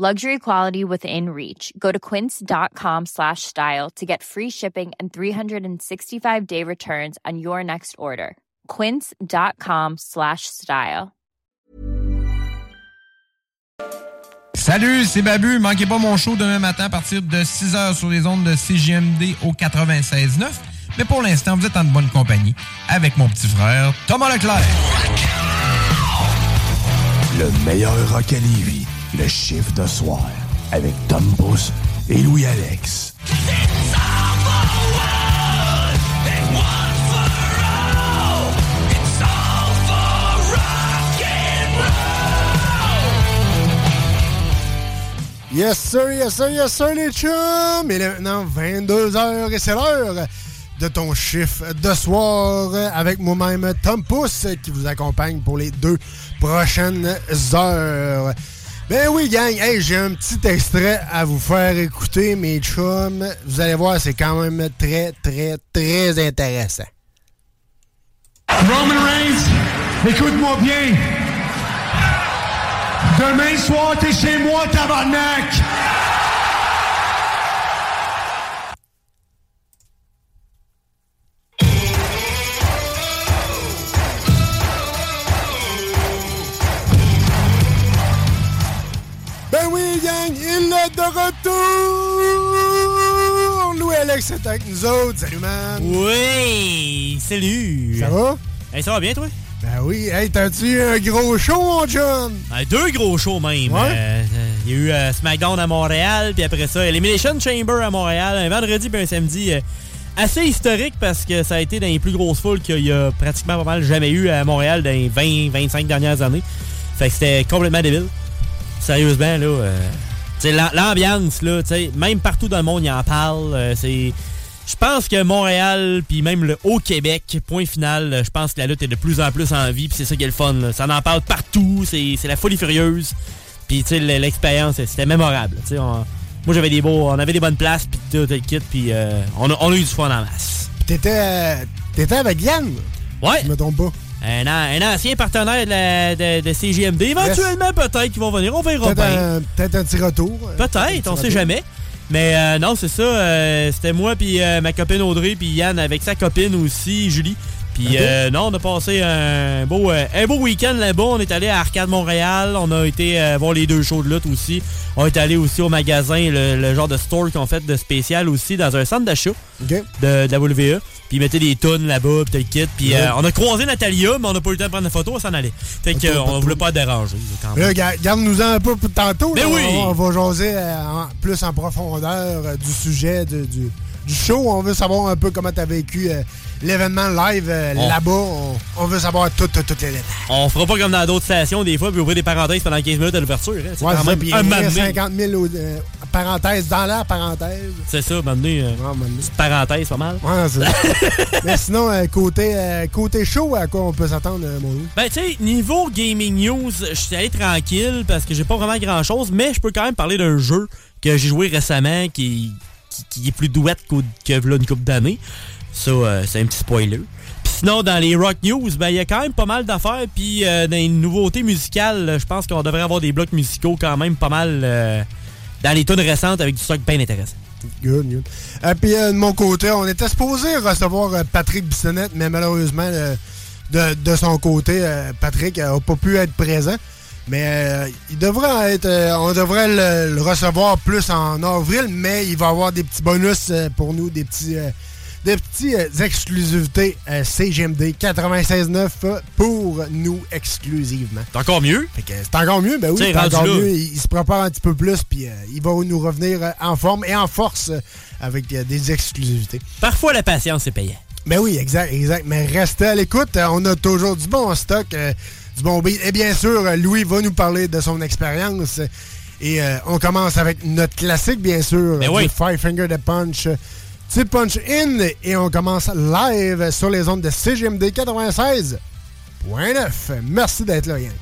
Luxury quality within reach. Go to quince.com slash style to get free shipping and 365-day returns on your next order. quince.com slash style. Salut, c'est Babu. Manquez pas mon show demain matin à partir de 6h sur les ondes de CGMD au 96.9. Mais pour l'instant, vous êtes en bonne compagnie avec mon petit frère Thomas Leclerc. Le meilleur rock à Lévis, le chiffre de soir, avec Tom Pousse et Louis-Alex. Yes sir, yes sir, yes sir les chums! Il est maintenant 22h et c'est l'heure de ton chiffre de soir avec moi-même Tom Pousse qui vous accompagne pour les deux prochaines heures. Ben oui, gang, hey, j'ai un petit extrait à vous faire écouter, mes chums. Vous allez voir, c'est quand même très, très, très intéressant. Roman Reigns, écoute-moi bien. Demain soir, t'es chez moi, tabarnak! Oui, gang, il est de retour! Louis Alex est avec nous autres. Salut, man! Oui! Salut! Ça va? Hey, ça va bien, toi? Ben oui. Hey, t'as-tu eu un gros show, mon John? Ben, deux gros shows même. Ouais? Euh, euh, Il y a eu euh, SmackDown à Montréal, puis après ça, Elimination Chamber à Montréal, un vendredi puis un samedi assez historique parce que ça a été dans les plus grosses foules qu'il y a pratiquement pas mal jamais eu à Montréal dans les 20-25 dernières années. Fait que c'était complètement débile. Sérieusement, là. euh, l'ambiance, là, tu sais, même partout dans le monde, ils en parlent. euh, c'est. Je pense que Montréal, puis même le Haut-Québec, point final, euh, je pense que la lutte est de plus en plus en vie, puis c'est ça qui est le fun. là. Ça en parle partout, c'est la folie furieuse. Puis tu sais, l'expérience, c'était mémorable. tu sais, on- moi, j'avais des beaux, on avait des bonnes places, puis tout le kit, puis euh, on, a, on a eu du fun en masse. T'étais, euh, t'étais avec Yann? Ouais. Je me trompe pas. Un, an- un ancien partenaire de, la- de- de CGMD. Éventuellement, peut-être qu'ils vont venir, on verra Peut-être bien. un, peut-être un petit retour. Peut-être, on sait jamais. Mais euh, non, c'est ça. euh, C'était moi puis euh, ma copine Audrey puis Yann avec sa copine aussi, Julie. Puis euh, non, on a passé un beau, euh, un beau week-end là-bas. On est allé à Arcade Montréal. On a été euh, voir les deux shows de lutte aussi. On est allé aussi au magasin, le, le genre de store qu'on fait de spécial aussi, dans un centre d'achat de, de la WWE. Puis ils mettaient des tonnes là-bas, puis tel kit. Puis euh, on a croisé Natalia, mais on n'a pas eu le temps de prendre une photo, on s'en allait. Fait Pas que, trop, euh, pas on trop. voulait pas déranger. quand même. Là, ga- garde-nous-en un peu pour tantôt. Ben là. oui. On, va jaser en- plus en profondeur du sujet de- du, du show. On veut savoir un peu comment tu as vécu euh, l'événement live euh, On- là-bas. On, on veut savoir tout, tout, toutes les détails. On fera pas comme dans d'autres stations des fois, puis ouvrir des parenthèses pendant 15 minutes à l'ouverture. hein. C'est Ouais, quand même un il y moment a donné. 50 000 au- euh, parenthèses dans la parenthèse. C'est ça, donné. petite parenthèse, pas mal. Ouais, c'est ça. Mais sinon, côté, côté show, à quoi on peut s'attendre, mon Louis? Ben, tu sais, niveau gaming news, je suis allé tranquille parce que j'ai pas vraiment grand chose, mais je peux quand même parler d'un jeu que j'ai joué récemment qui, qui, est plus douette qu'au- que là, une couple d'années. Ça, euh, c'est un petit spoiler. Puis sinon, dans les rock news, ben, il y a quand même pas mal d'affaires. Puis euh, dans les nouveautés musicales, je pense qu'on devrait avoir des blocs musicaux quand même pas mal euh, dans les tunes récentes avec du stock bien intéressant. Good, good. Puis, de mon côté, on était supposé recevoir Patrick Bissonnette, mais malheureusement, de, de son côté, Patrick n'a pas pu être présent. Mais euh, il devrait être. euh, on devrait le, le recevoir plus en avril, mais il va avoir des petits bonus euh, pour nous, des petits. des petits euh, exclusivités CGMD 96.9 euh, pour nous exclusivement. C'est encore mieux? C'est encore mieux, ben oui, c'est encore là. mieux. Il, il se prépare un petit peu plus, puis il va nous revenir en forme et en force avec des exclusivités. Parfois, la patience est payante. Ben oui, exact, exact. Mais restez à l'écoute. on a toujours du bon stock, euh, du bon beat. Et bien sûr, Louis va nous parler de son expérience. Et euh, on commence avec notre classique, bien sûr, Ben oui. Five Finger de Punch. petit punch in et on commence live sur les ondes de CGMD 96.9. Merci d'être là, Yann.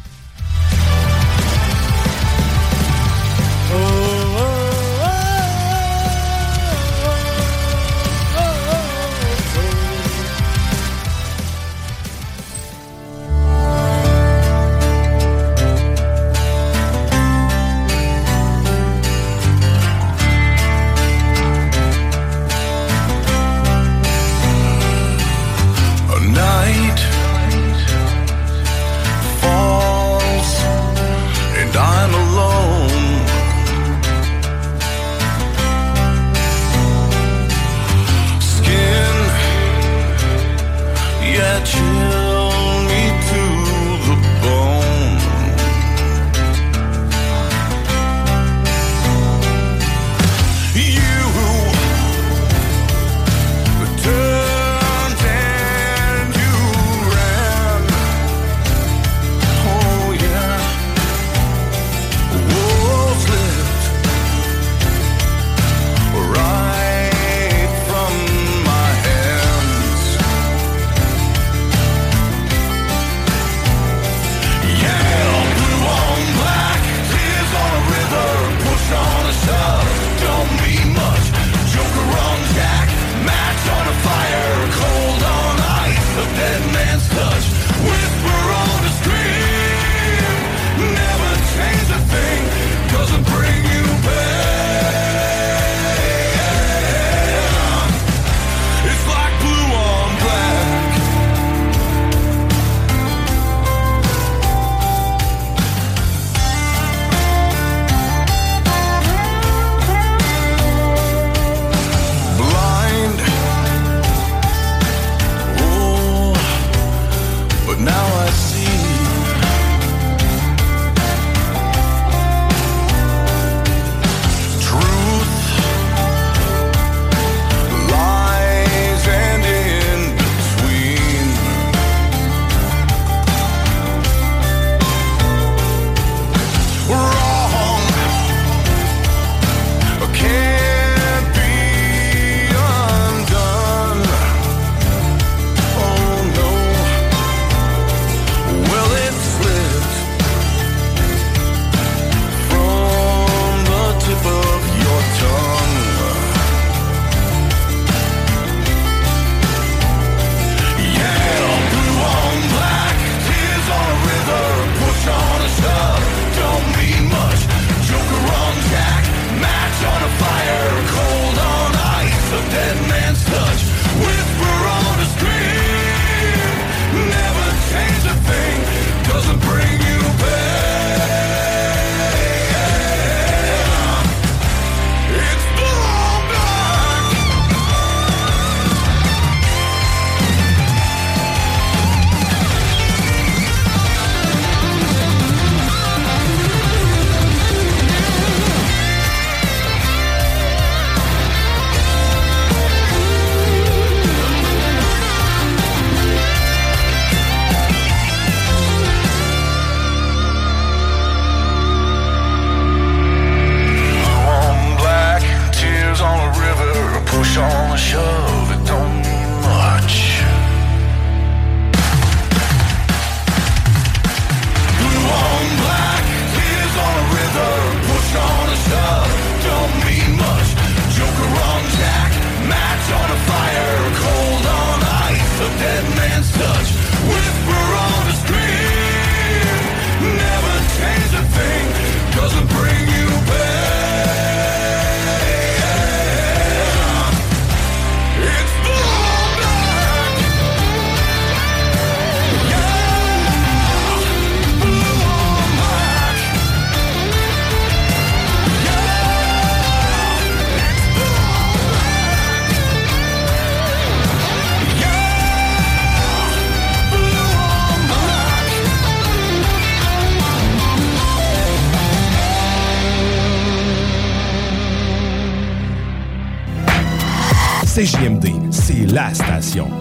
La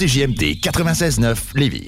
CJMD 96.9 Lévis.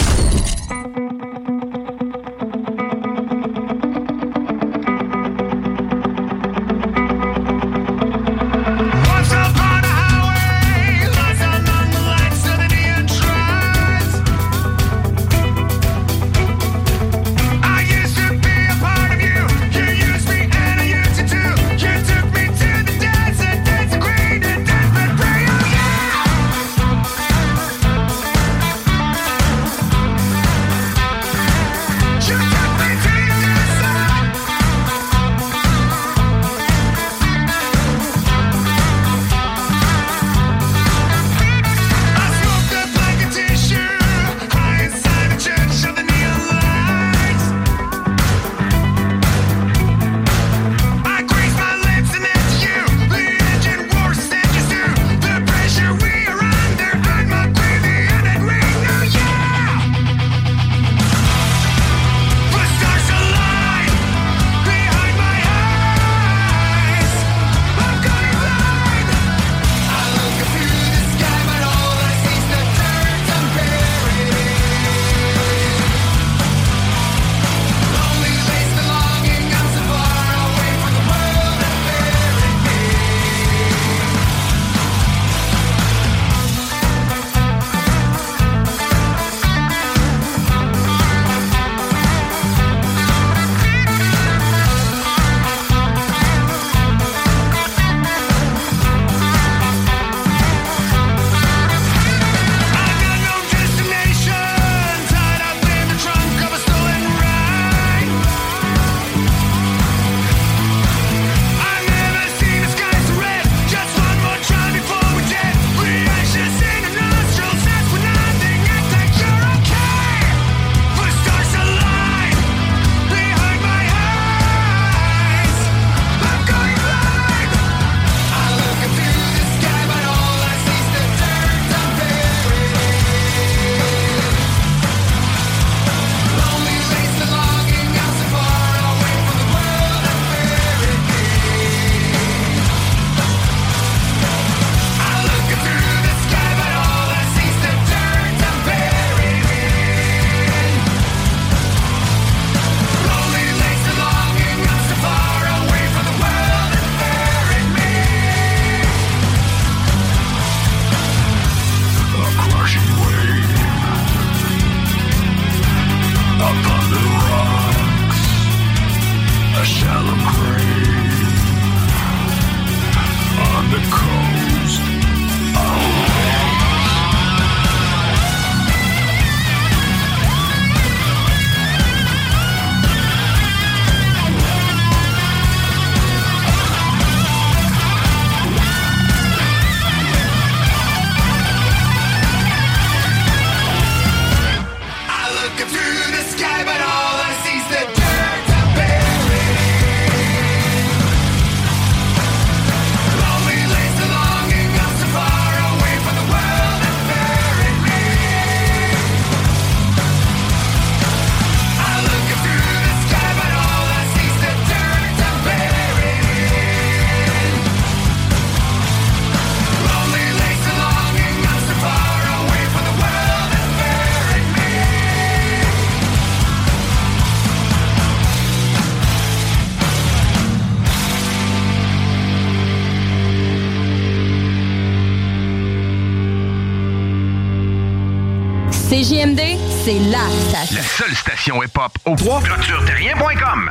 Station. La seule station hip-hop au 3 clôtureterrien.com.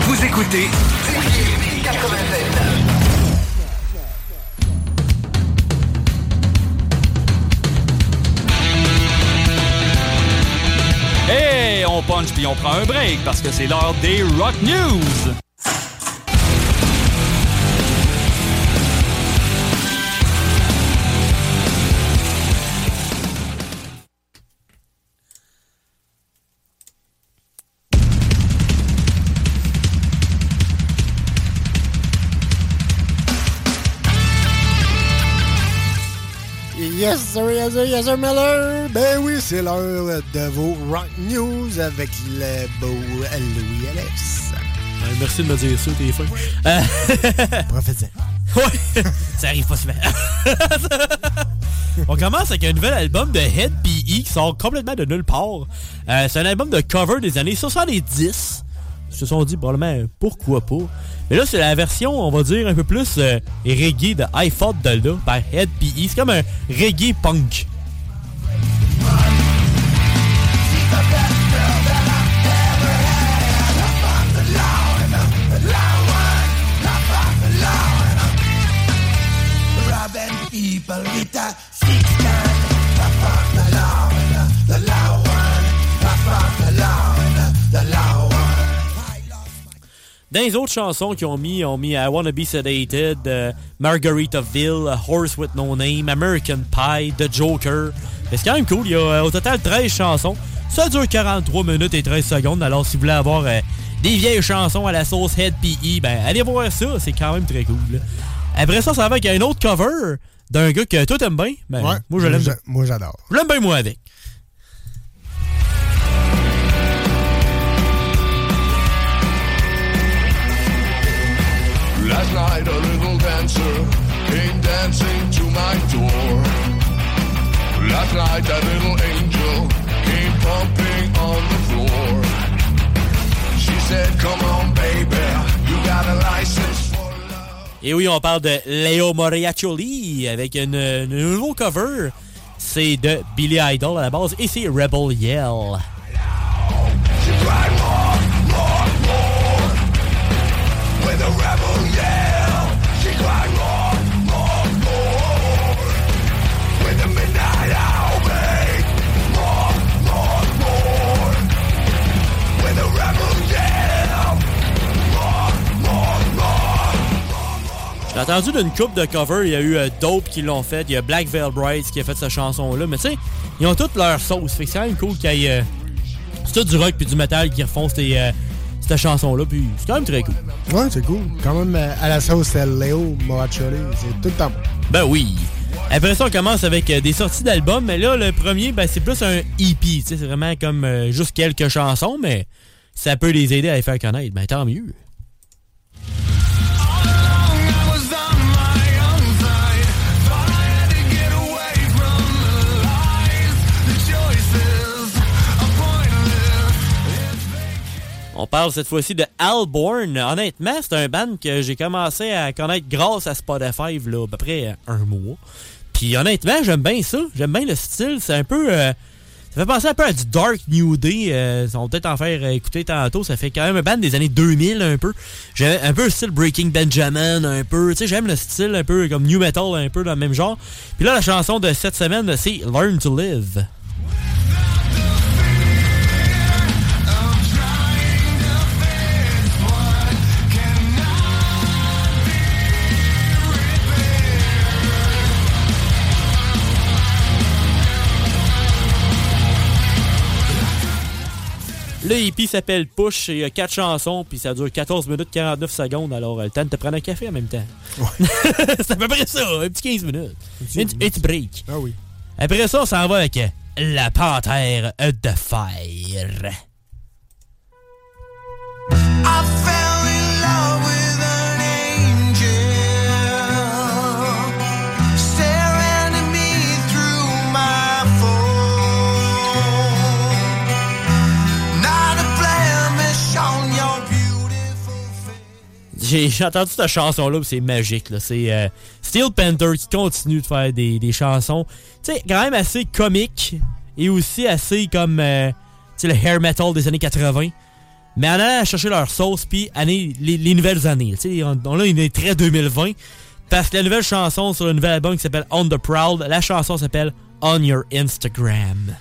Vous écoutez Et on punch puis on prend un break parce que c'est l'heure des Rock News. Yes, sir, yes, sir, yes, sir, Miller. Ben oui, c'est l'heure de vos Rock News avec le beau Louis Alex. Euh, merci de me dire ça, t'es fin. Euh, Profite-en. Ouais, ça arrive pas souvent. On commence avec un nouvel album de Head PE qui sort complètement de nulle part. Euh, c'est un album de cover des années 70. Ils se sont dit probablement pourquoi pas? Mais là, c'est la version, on va dire, un peu plus euh, reggae de I Fought par Head PE. C'est comme un reggae punk. Dans les autres chansons qu'ils ont mis, ont mis I Wanna Be Sedated, euh, Margaritaville, A Horse With No Name, American Pie, The Joker. C'est quand même cool, il y a euh, au total 13 chansons. Ça dure 43 minutes et 13 secondes, alors si vous voulez avoir euh, des vieilles chansons à la sauce Head PE, ben allez voir ça, c'est quand même très cool. là. Après ça, ça va avec un autre cover d'un gars que toi t'aimes bien. Ben, Ouais, moi je l'aime. Moi, j'adore. Je l'aime bien moi avec. Night a little dancer came dancing to my door. Last night a little angel came pumping on the floor. She said, Come on, baby, you got a license for Et oui, on parle de Leo Moriacholi avec une, un nouveau cover. C'est de Billy Idol à la base et c'est Rebel Yell. Entendu d'une coupe de cover, il y a eu euh, Dope qui l'ont fait, il y a Black Veil Brides qui a fait cette chanson-là. Mais tu sais, ils ont toutes leur sauce. Fait que c'est quand même cool qu'il y ait. euh, c'est tout du rock puis du metal qui refont ces, euh, cette chanson-là. Puis c'est quand même très cool. Ouais, c'est cool. Quand même, à la sauce, c'est Léo Moracholi. C'est tout le temps. Ben oui. Après ça, on commence avec des sorties d'albums. Mais là, le premier, ben, c'est plus un EP. C'est vraiment comme juste quelques chansons, mais ça peut les aider à les faire connaître. Ben tant mieux. On parle cette fois-ci de Alborn. Honnêtement, c'est un band que j'ai commencé à connaître grâce à Spotify, là, à peu près un mois. Puis honnêtement, j'aime bien ça. J'aime bien le style. C'est un peu... euh, ça fait penser un peu à du Dark New Day. Euh, on va peut-être en faire écouter tantôt. Ça fait quand même un band des années 2000 un peu. J'aime un peu le style Breaking Benjamin un peu. Tu sais, j'aime le style un peu comme New Metal un peu dans le même genre. Puis là, la chanson de cette semaine, c'est Learn to Live. Le hippie s'appelle Push, et il y a 4 chansons, puis ça dure 14 minutes 49 secondes, alors euh, le temps de te prendre un café en même temps. c'est à peu près ça, un petit 15 minutes. Un petit- break. Ah oui. Après ça, on s'en va avec euh, La Panthère de Fer. I fell J'ai entendu cette chanson-là, c'est magique. là. C'est euh, Steel Panther qui continue de faire des, des chansons, tu sais, quand même assez comiques et aussi assez comme, euh, tu sais, le hair metal des années 80. Mais en allant chercher leur sauce, puis les, les nouvelles années. Tu sais, on, on a une très 2020. Parce que la nouvelle chanson sur le nouvel album qui s'appelle On the Proud, la chanson s'appelle On Your Instagram.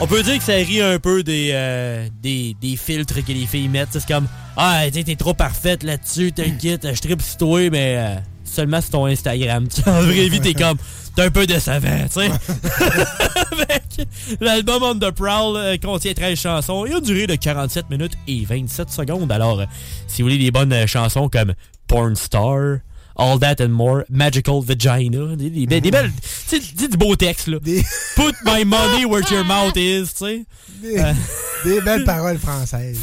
On peut dire que ça rit un peu des, euh, des, des filtres que les filles mettent. C'est comme Ah, t'es trop parfaite là-dessus, t'inquiète, je tripe sur toi, mais euh, seulement sur ton Instagram. En vraie vie, t'es comme T'es un peu décevant, tu sais. L'album On Prowl euh, contient 13 chansons et a une durée de 47 minutes et 27 secondes. Alors, euh, si vous voulez des bonnes euh, chansons comme Porn Star, All That and More, Magical Vagina, des, des des belles, tu sais, du beau texte, là. Put my money where your mouth is, tu sais. Des, Euh, des belles paroles françaises.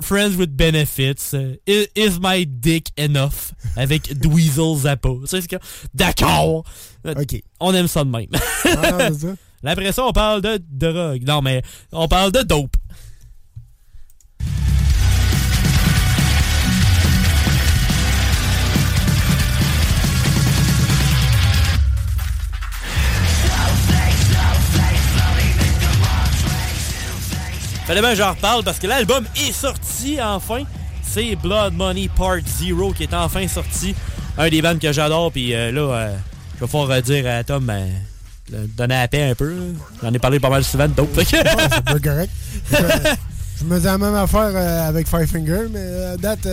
Friends with Benefits, euh, is, is My Dick Enough, avec Dweezil Zappa. Tu sais, d'accord. Euh, On aime ça de même. Ah, ça. Après ça, on parle de drogue. Non, mais on parle de dope. Fallait bien que j'en reparle parce que l'album est sorti enfin. C'est Blood Money Part Zero qui est enfin sorti. Un des bands que j'adore. Puis euh, là, euh, je vais euh, dire à Tom, euh, de donner la paix un peu. J'en ai parlé pas mal souvent que- c'est pas correct. Je, me dis la même affaire euh, avec Five Finger, mais à date,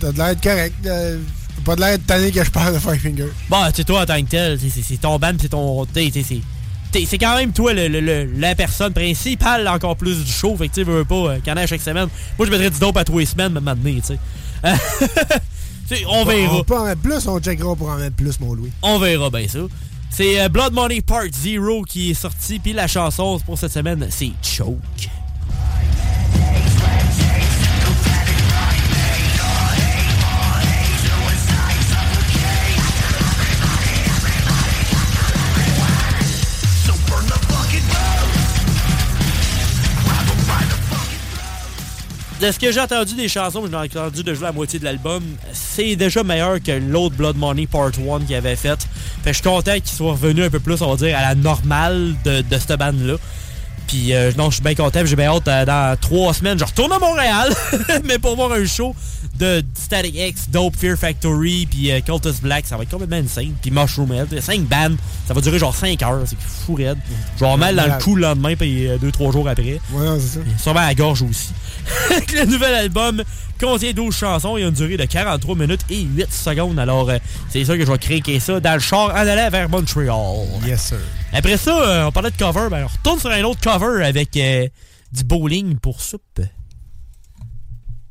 t'as de l'air correct. T'as pas de l'air de tanné que je parle de Five Finger. Bon, tu sais, toi, en tant que tel, c'est ton band, c'est ton. t'sais, t'sais, c'est. quand même toi le, le- le- la personne principale encore plus du show. Fait que tu veux pas, euh, qu'il y en ait à chaque semaine. Moi, je mettrais du dope à tous les semaines, même maintenant, tu sais. Euh, on verra. On peut en mettre plus, on checkera pour en mettre plus, mon Louis. On verra bien ça. C'est euh, Blood Money Part Zero qui est sorti, puis la chanson pour cette semaine, c'est Choke. De ce que j'ai entendu des chansons, j'ai entendu de jouer la moitié de l'album, c'est déjà meilleur que l'autre Blood Money Part 1 qu'il avait fait. Fait je suis content qu'il soit revenu un peu plus, on va dire, à la normale de, de cette bande-là. Puis euh, non, je suis bien content, j'ai bien hâte, euh, dans trois semaines, je retourne à Montréal, mais pour voir un show de Static X, Dope, Fear Factory, puis euh, Cultus Black, ça va être complètement insane. Puis Mushroom Head, 5 bandes, ça va durer genre 5 heures, c'est fou raide. Je vais avoir mal dans le cou le lendemain, puis 2-3 jours après. Ouais, c'est ça. Sûrement à la gorge aussi. le nouvel album contient 12 chansons et a une durée de 43 minutes et 8 secondes. Alors, euh, c'est sûr que je vais craquer ça dans le char en allant vers Montreal. Yes, sir. Après ça, euh, on parlait de cover. Ben, on retourne sur un autre cover avec euh, du bowling pour soupe.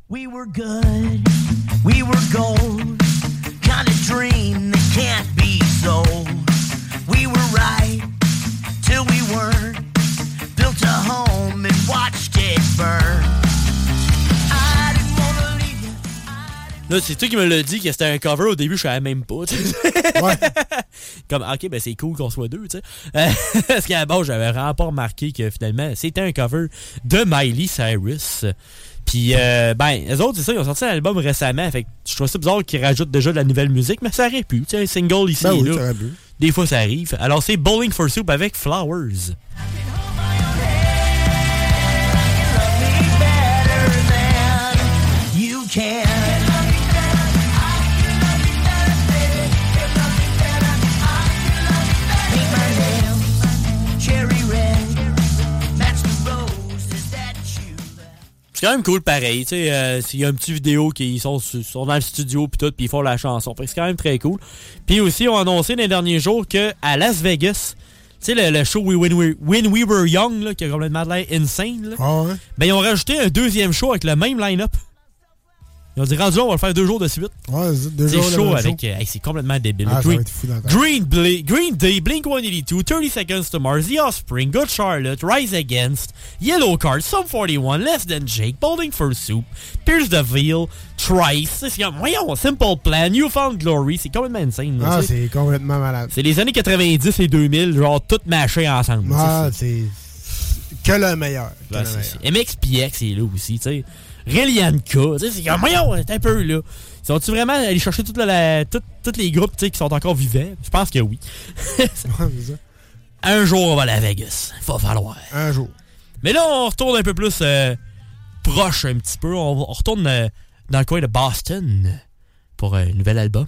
We were good, we were gold, kind of dream that can't be sold. We were right till we weren't, built a home and watched it burn. C'est toi qui me l'as dit que c'était un cover. Au début, je savais même pas. Comme, ok, ben c'est cool qu'on soit deux, tu sais. Euh, Parce qu'à la base, j'avais vraiment pas remarqué que finalement, c'était un cover de Miley Cyrus. Puis, euh, ben, les autres, c'est ça, ils ont sorti un album récemment. Fait que je trouve ça bizarre qu'ils rajoutent déjà de la nouvelle musique, mais ça aurait pu. Tu sais, un single ici Ben et là. ça aurait pu. Des fois, ça arrive. Alors, c'est Bowling for Soup avec Flowers. Can. C'est quand même cool pareil, tu sais, euh, s'il y a une petite vidéo qui sont, su- sont dans le studio puis tout, puis ils font la chanson. C'est quand même très cool. Puis aussi, ils ont annoncé les derniers jours que à Las Vegas, tu sais, le, le show We- When We, When We Were Young, là, qui a complètement l'air insane, là, Ah ouais? ben ils ont rajouté un deuxième show avec le même line-up. Ils ont dit, rendu on va le faire deux jours de suite. Ouais, deux C'est jours, le chaud avec. euh, hey, c'est complètement débile. Ah, Green. Green, Bla- Green Day, Blink 182, 30 Seconds to Mars, The Offspring, Good Charlotte, Rise Against, Yellow Card, Sum 41, Less Than Jake, Bowling for Soup, Pierce the Veil, Trice. C'est comme, voyons, Simple Plan, New Found Glory. C'est complètement insane. là, Ah, c'est complètement malade. c'est les années 90 et 2000, genre tout mâché ensemble. Ah, c'est que le meilleur. que Ouais, le c'est- meilleur. c'est- MXPX est là aussi, tu sais. Relianka, c'est comme, voyons, un peu là. Sont-tu vraiment allés chercher tous les groupes qui sont encore vivants? Je pense que oui. Un jour, on va aller à Vegas. Va falloir. Un jour. Mais là, on retourne un peu plus euh, proche un petit peu. On, on retourne euh, dans le coin de Boston pour un nouvel album.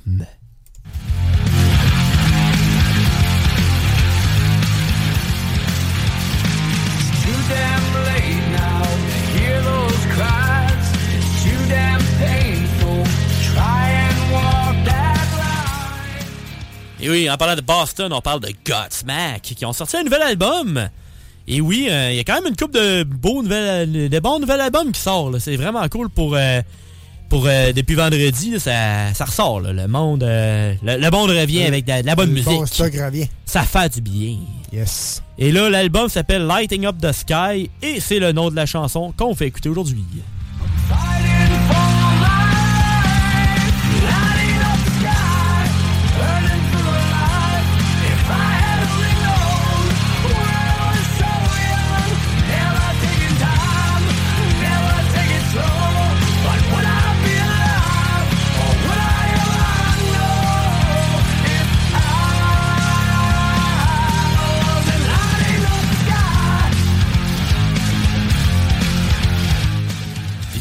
Et oui, en parlant de Boston, on parle de Godsmack qui ont sorti un nouvel album. Et oui, euh, il y a quand même une couple de beaux nouvelles, de bons nouveaux albums qui sortent. C'est vraiment cool pour, euh, pour euh, depuis vendredi. là, ça, ça ressort. là. Le monde, euh, le, le monde revient avec de, de la bonne le musique. bon stock revient. Ça fait du bien. Yes. Et là, l'album s'appelle Lighting Up the Sky et c'est le nom de la chanson qu'on fait écouter aujourd'hui.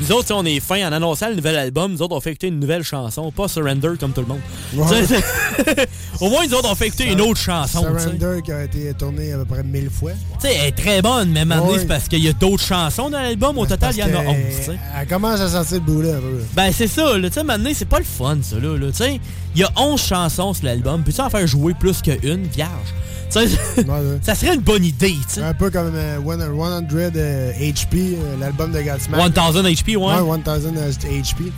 Nous autres, on est fin en annonçant le nouvel album. Nous autres, on fait écouter une nouvelle chanson, pas Surrender comme tout le monde. Ouais. Au moins, nous autres, on fait écouter une autre chanson. Surrender qui a été tourné à peu près mille fois. Tu sais, elle est très bonne, mais maintenant, Ouais. c'est parce qu'il y a d'autres chansons dans l'album. Au total, il y en a Parce que 11. tu sais. Elle commence à sortir le peu. là. Ben, c'est ça, là. Tu sais, maintenant, c'est pas le fun, ça, là. là. Tu sais, il y a 11 chansons sur l'album. Peux-tu en faire jouer plus qu'une, vierge? Tu sais, Ouais, ouais. ça serait une bonne idée, tu sais. Un peu comme euh, 100 euh, HP, euh, l'album de Godsmack. 1000 HP, ouais. Ouais, 1000 HP.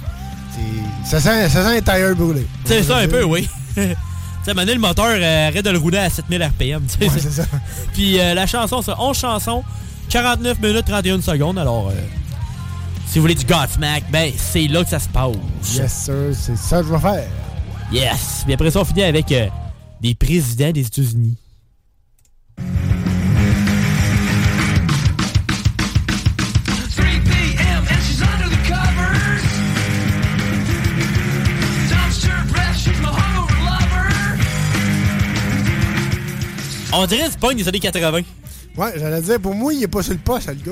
C'est- Ça sent, ça sent un tire brûlé. C'est ça, un peu, oui. tu sais, le moteur, euh, arrête de le rouler à 7000 RPM, tu. Ouais, c'est ça. Puis euh, la chanson, c'est 11 chansons, 49 minutes 31 secondes. Alors, euh, si vous voulez du Godsmack, ben, c'est là que ça se passe. Yes, sir, c'est ça que je vais faire. Yes! Puis après ça, on finit avec euh, des présidents des États-Unis. 3 p.m. and she's under the covers. Dumps her breath, she's my hungover lover. On dirait c'est pas des années 80. Ouais, j'allais dire, pour moi, il est pas sur le poste, le gars.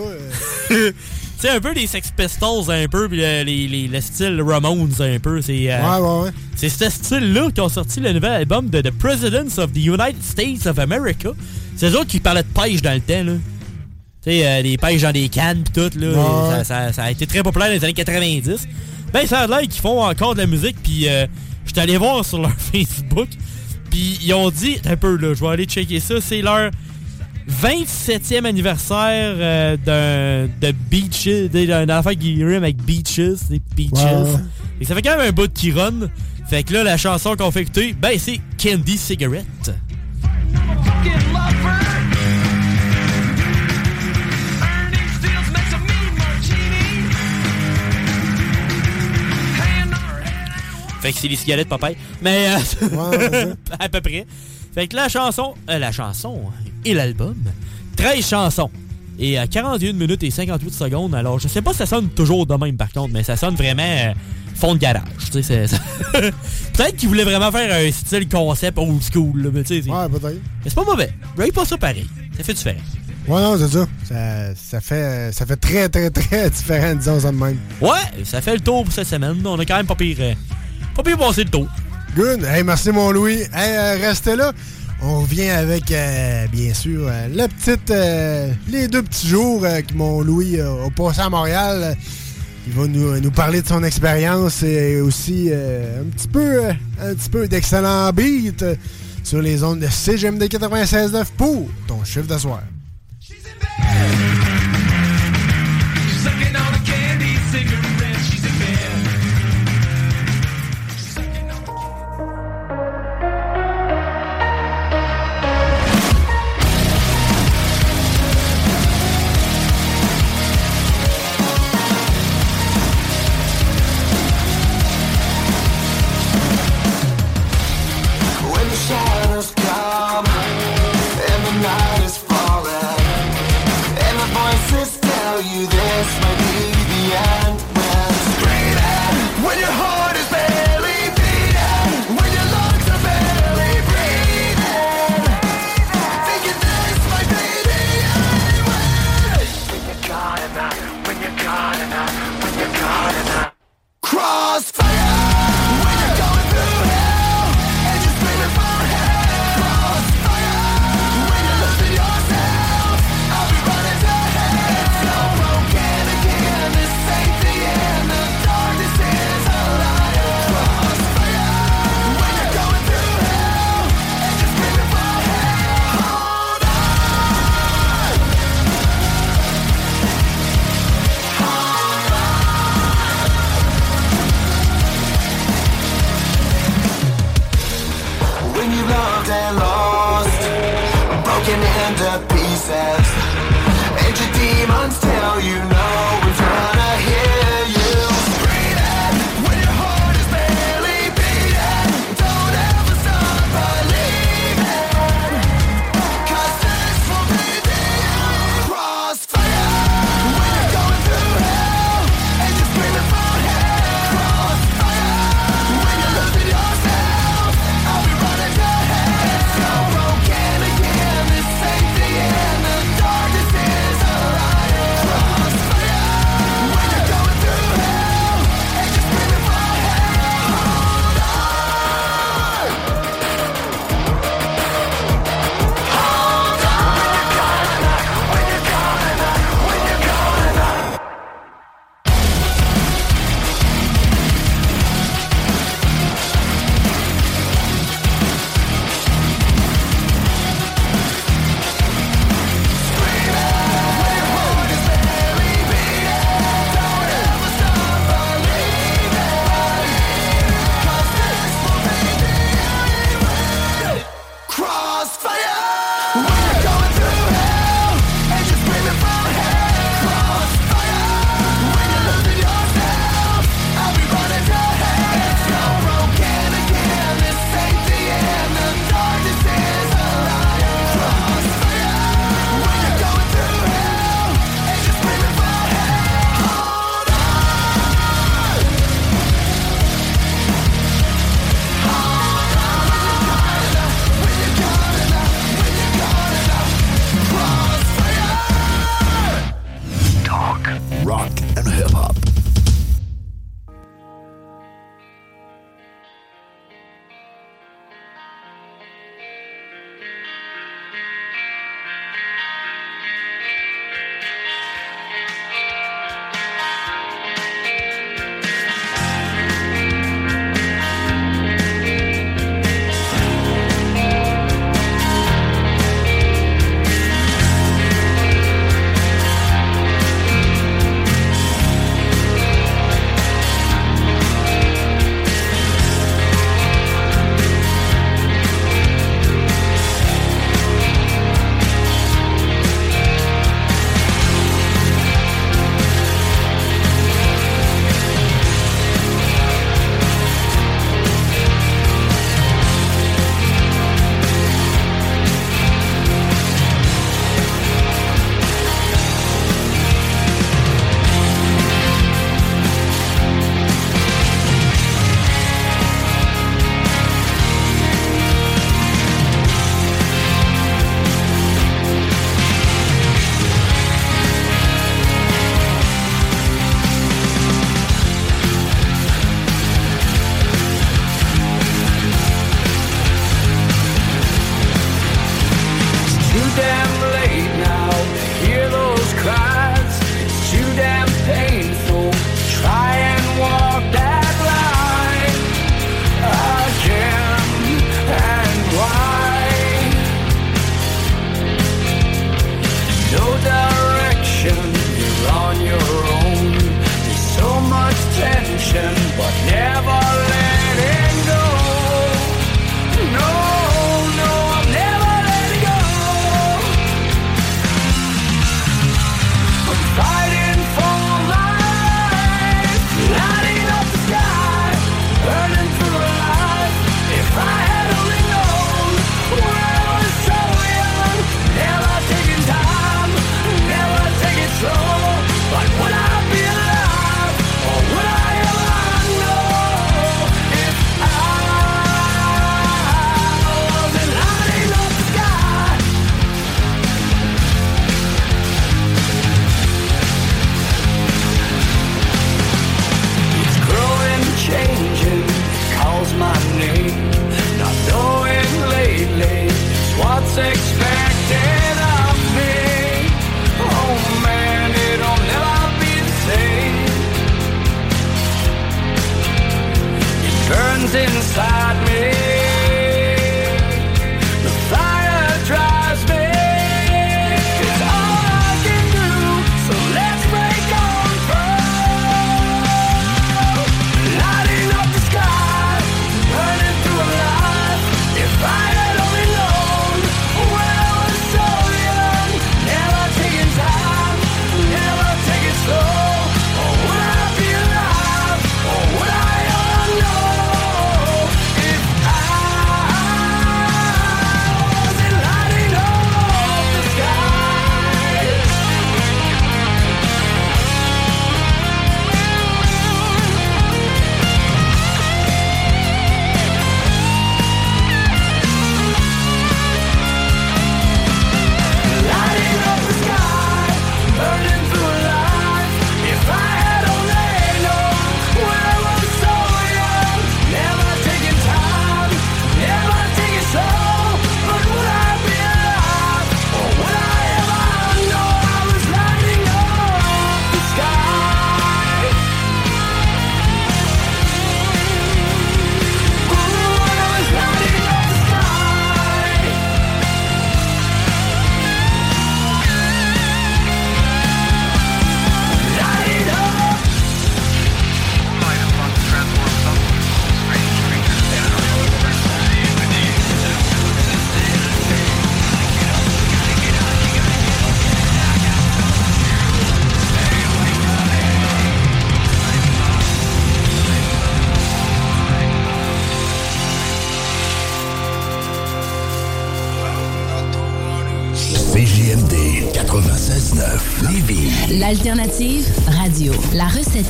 euh. C'est un peu des Sex Pistols, un peu, puis le, les- les- le style Ramones, un peu. C'est euh, Ouais, ouais, ouais. c'est ce style-là qui ont sorti le nouvel album de The Presidents of the United States of America. C'est eux autres qui parlaient de pêche dans le temps, là. Tu sais, euh, des pêches dans des cannes pis tout, là. Ouais. Ça, ça- ça a été très populaire dans les années 90. Ben, ça a l'air qu'ils font encore de la musique, puis euh, j'étais allé voir sur leur Facebook, puis ils ont dit, un peu là, je vais aller checker ça, c'est leur 27e anniversaire euh, d'un de Beaches, d'un affaire qui rime avec Beaches, des Beaches. Et ça fait quand même un bout qui run. Fait que là, la chanson qu'on fait écouter, ben, c'est Candy Cigarette. Fait que c'est les cigarettes, papaye. Mais, euh, Ouais, à peu près. Fait que la chanson, euh, la chanson et l'album, 13 chansons. Et à 41 minutes et 58 secondes. Alors, je sais pas si ça sonne toujours de même, par contre, mais ça sonne vraiment euh, fond de garage. Tu sais, Peut-être qu'ils voulaient vraiment faire un style concept old school, là, mais tu sais, Ouais, peut-être. mais c'est pas mauvais. Ray pas ça pareil. Ça fait différent. Ouais, non, c'est ça. Ça, ça fait, ça fait très, très, très différent, disons ça de même. Ouais, ça fait le tour pour cette semaine. On a quand même pas pire, euh, pas pire passé le tour. Good. Hey, merci, mon Louis. Hey, euh, restez là. On revient avec, euh, bien sûr, euh, euh, les deux petits jours que mon Louis a passé à Montréal. Il va nous, parler de son expérience et aussi un petit peu, beats euh, sur les ondes de CGMD 96.9 pour ton chiffre de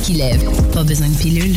qui lève. Pas besoin de pilule.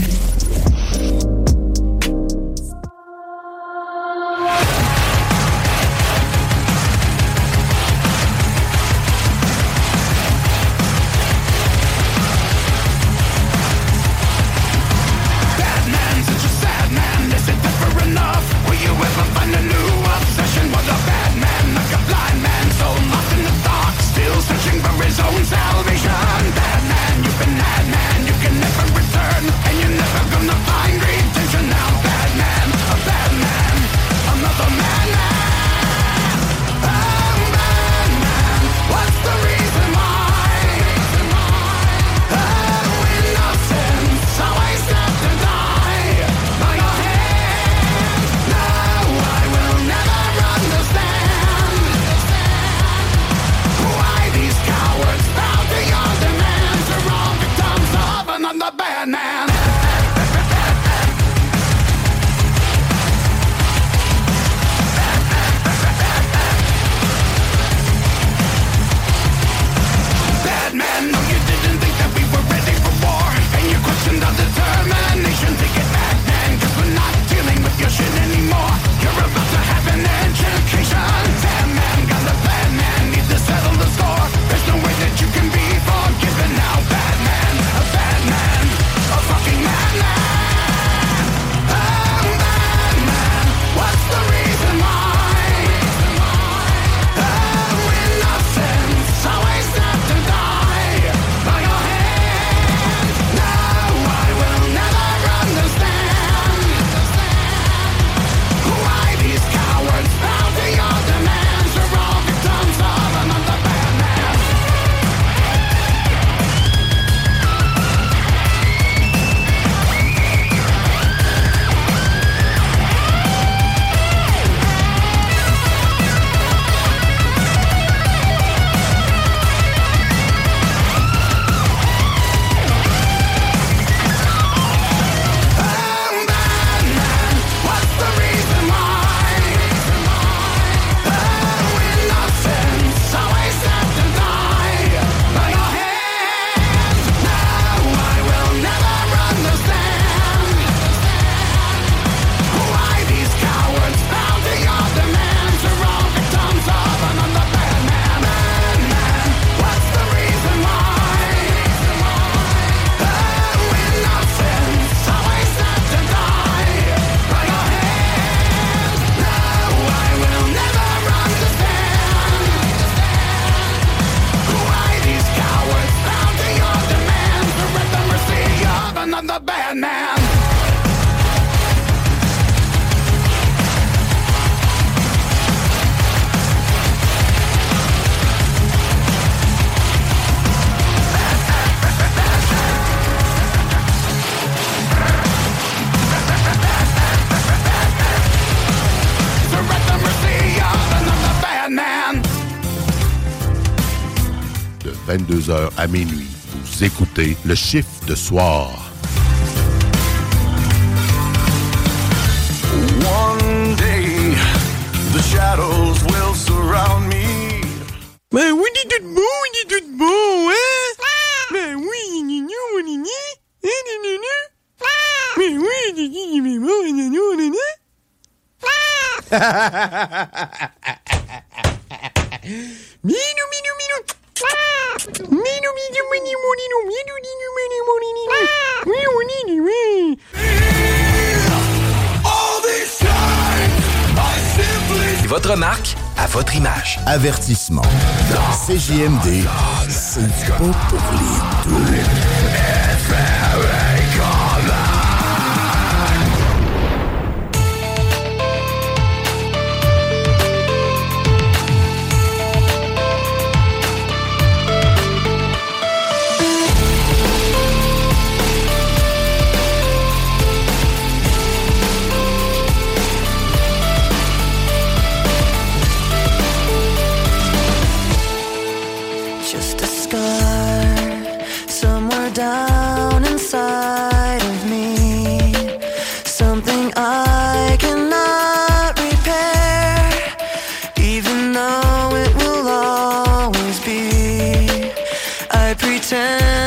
à minuit. Vous écoutez le chiffre de soir. One day, the shadows will surround me. Ben oui, Avertissement. CJMD, c'est pas pour les deux. pretend.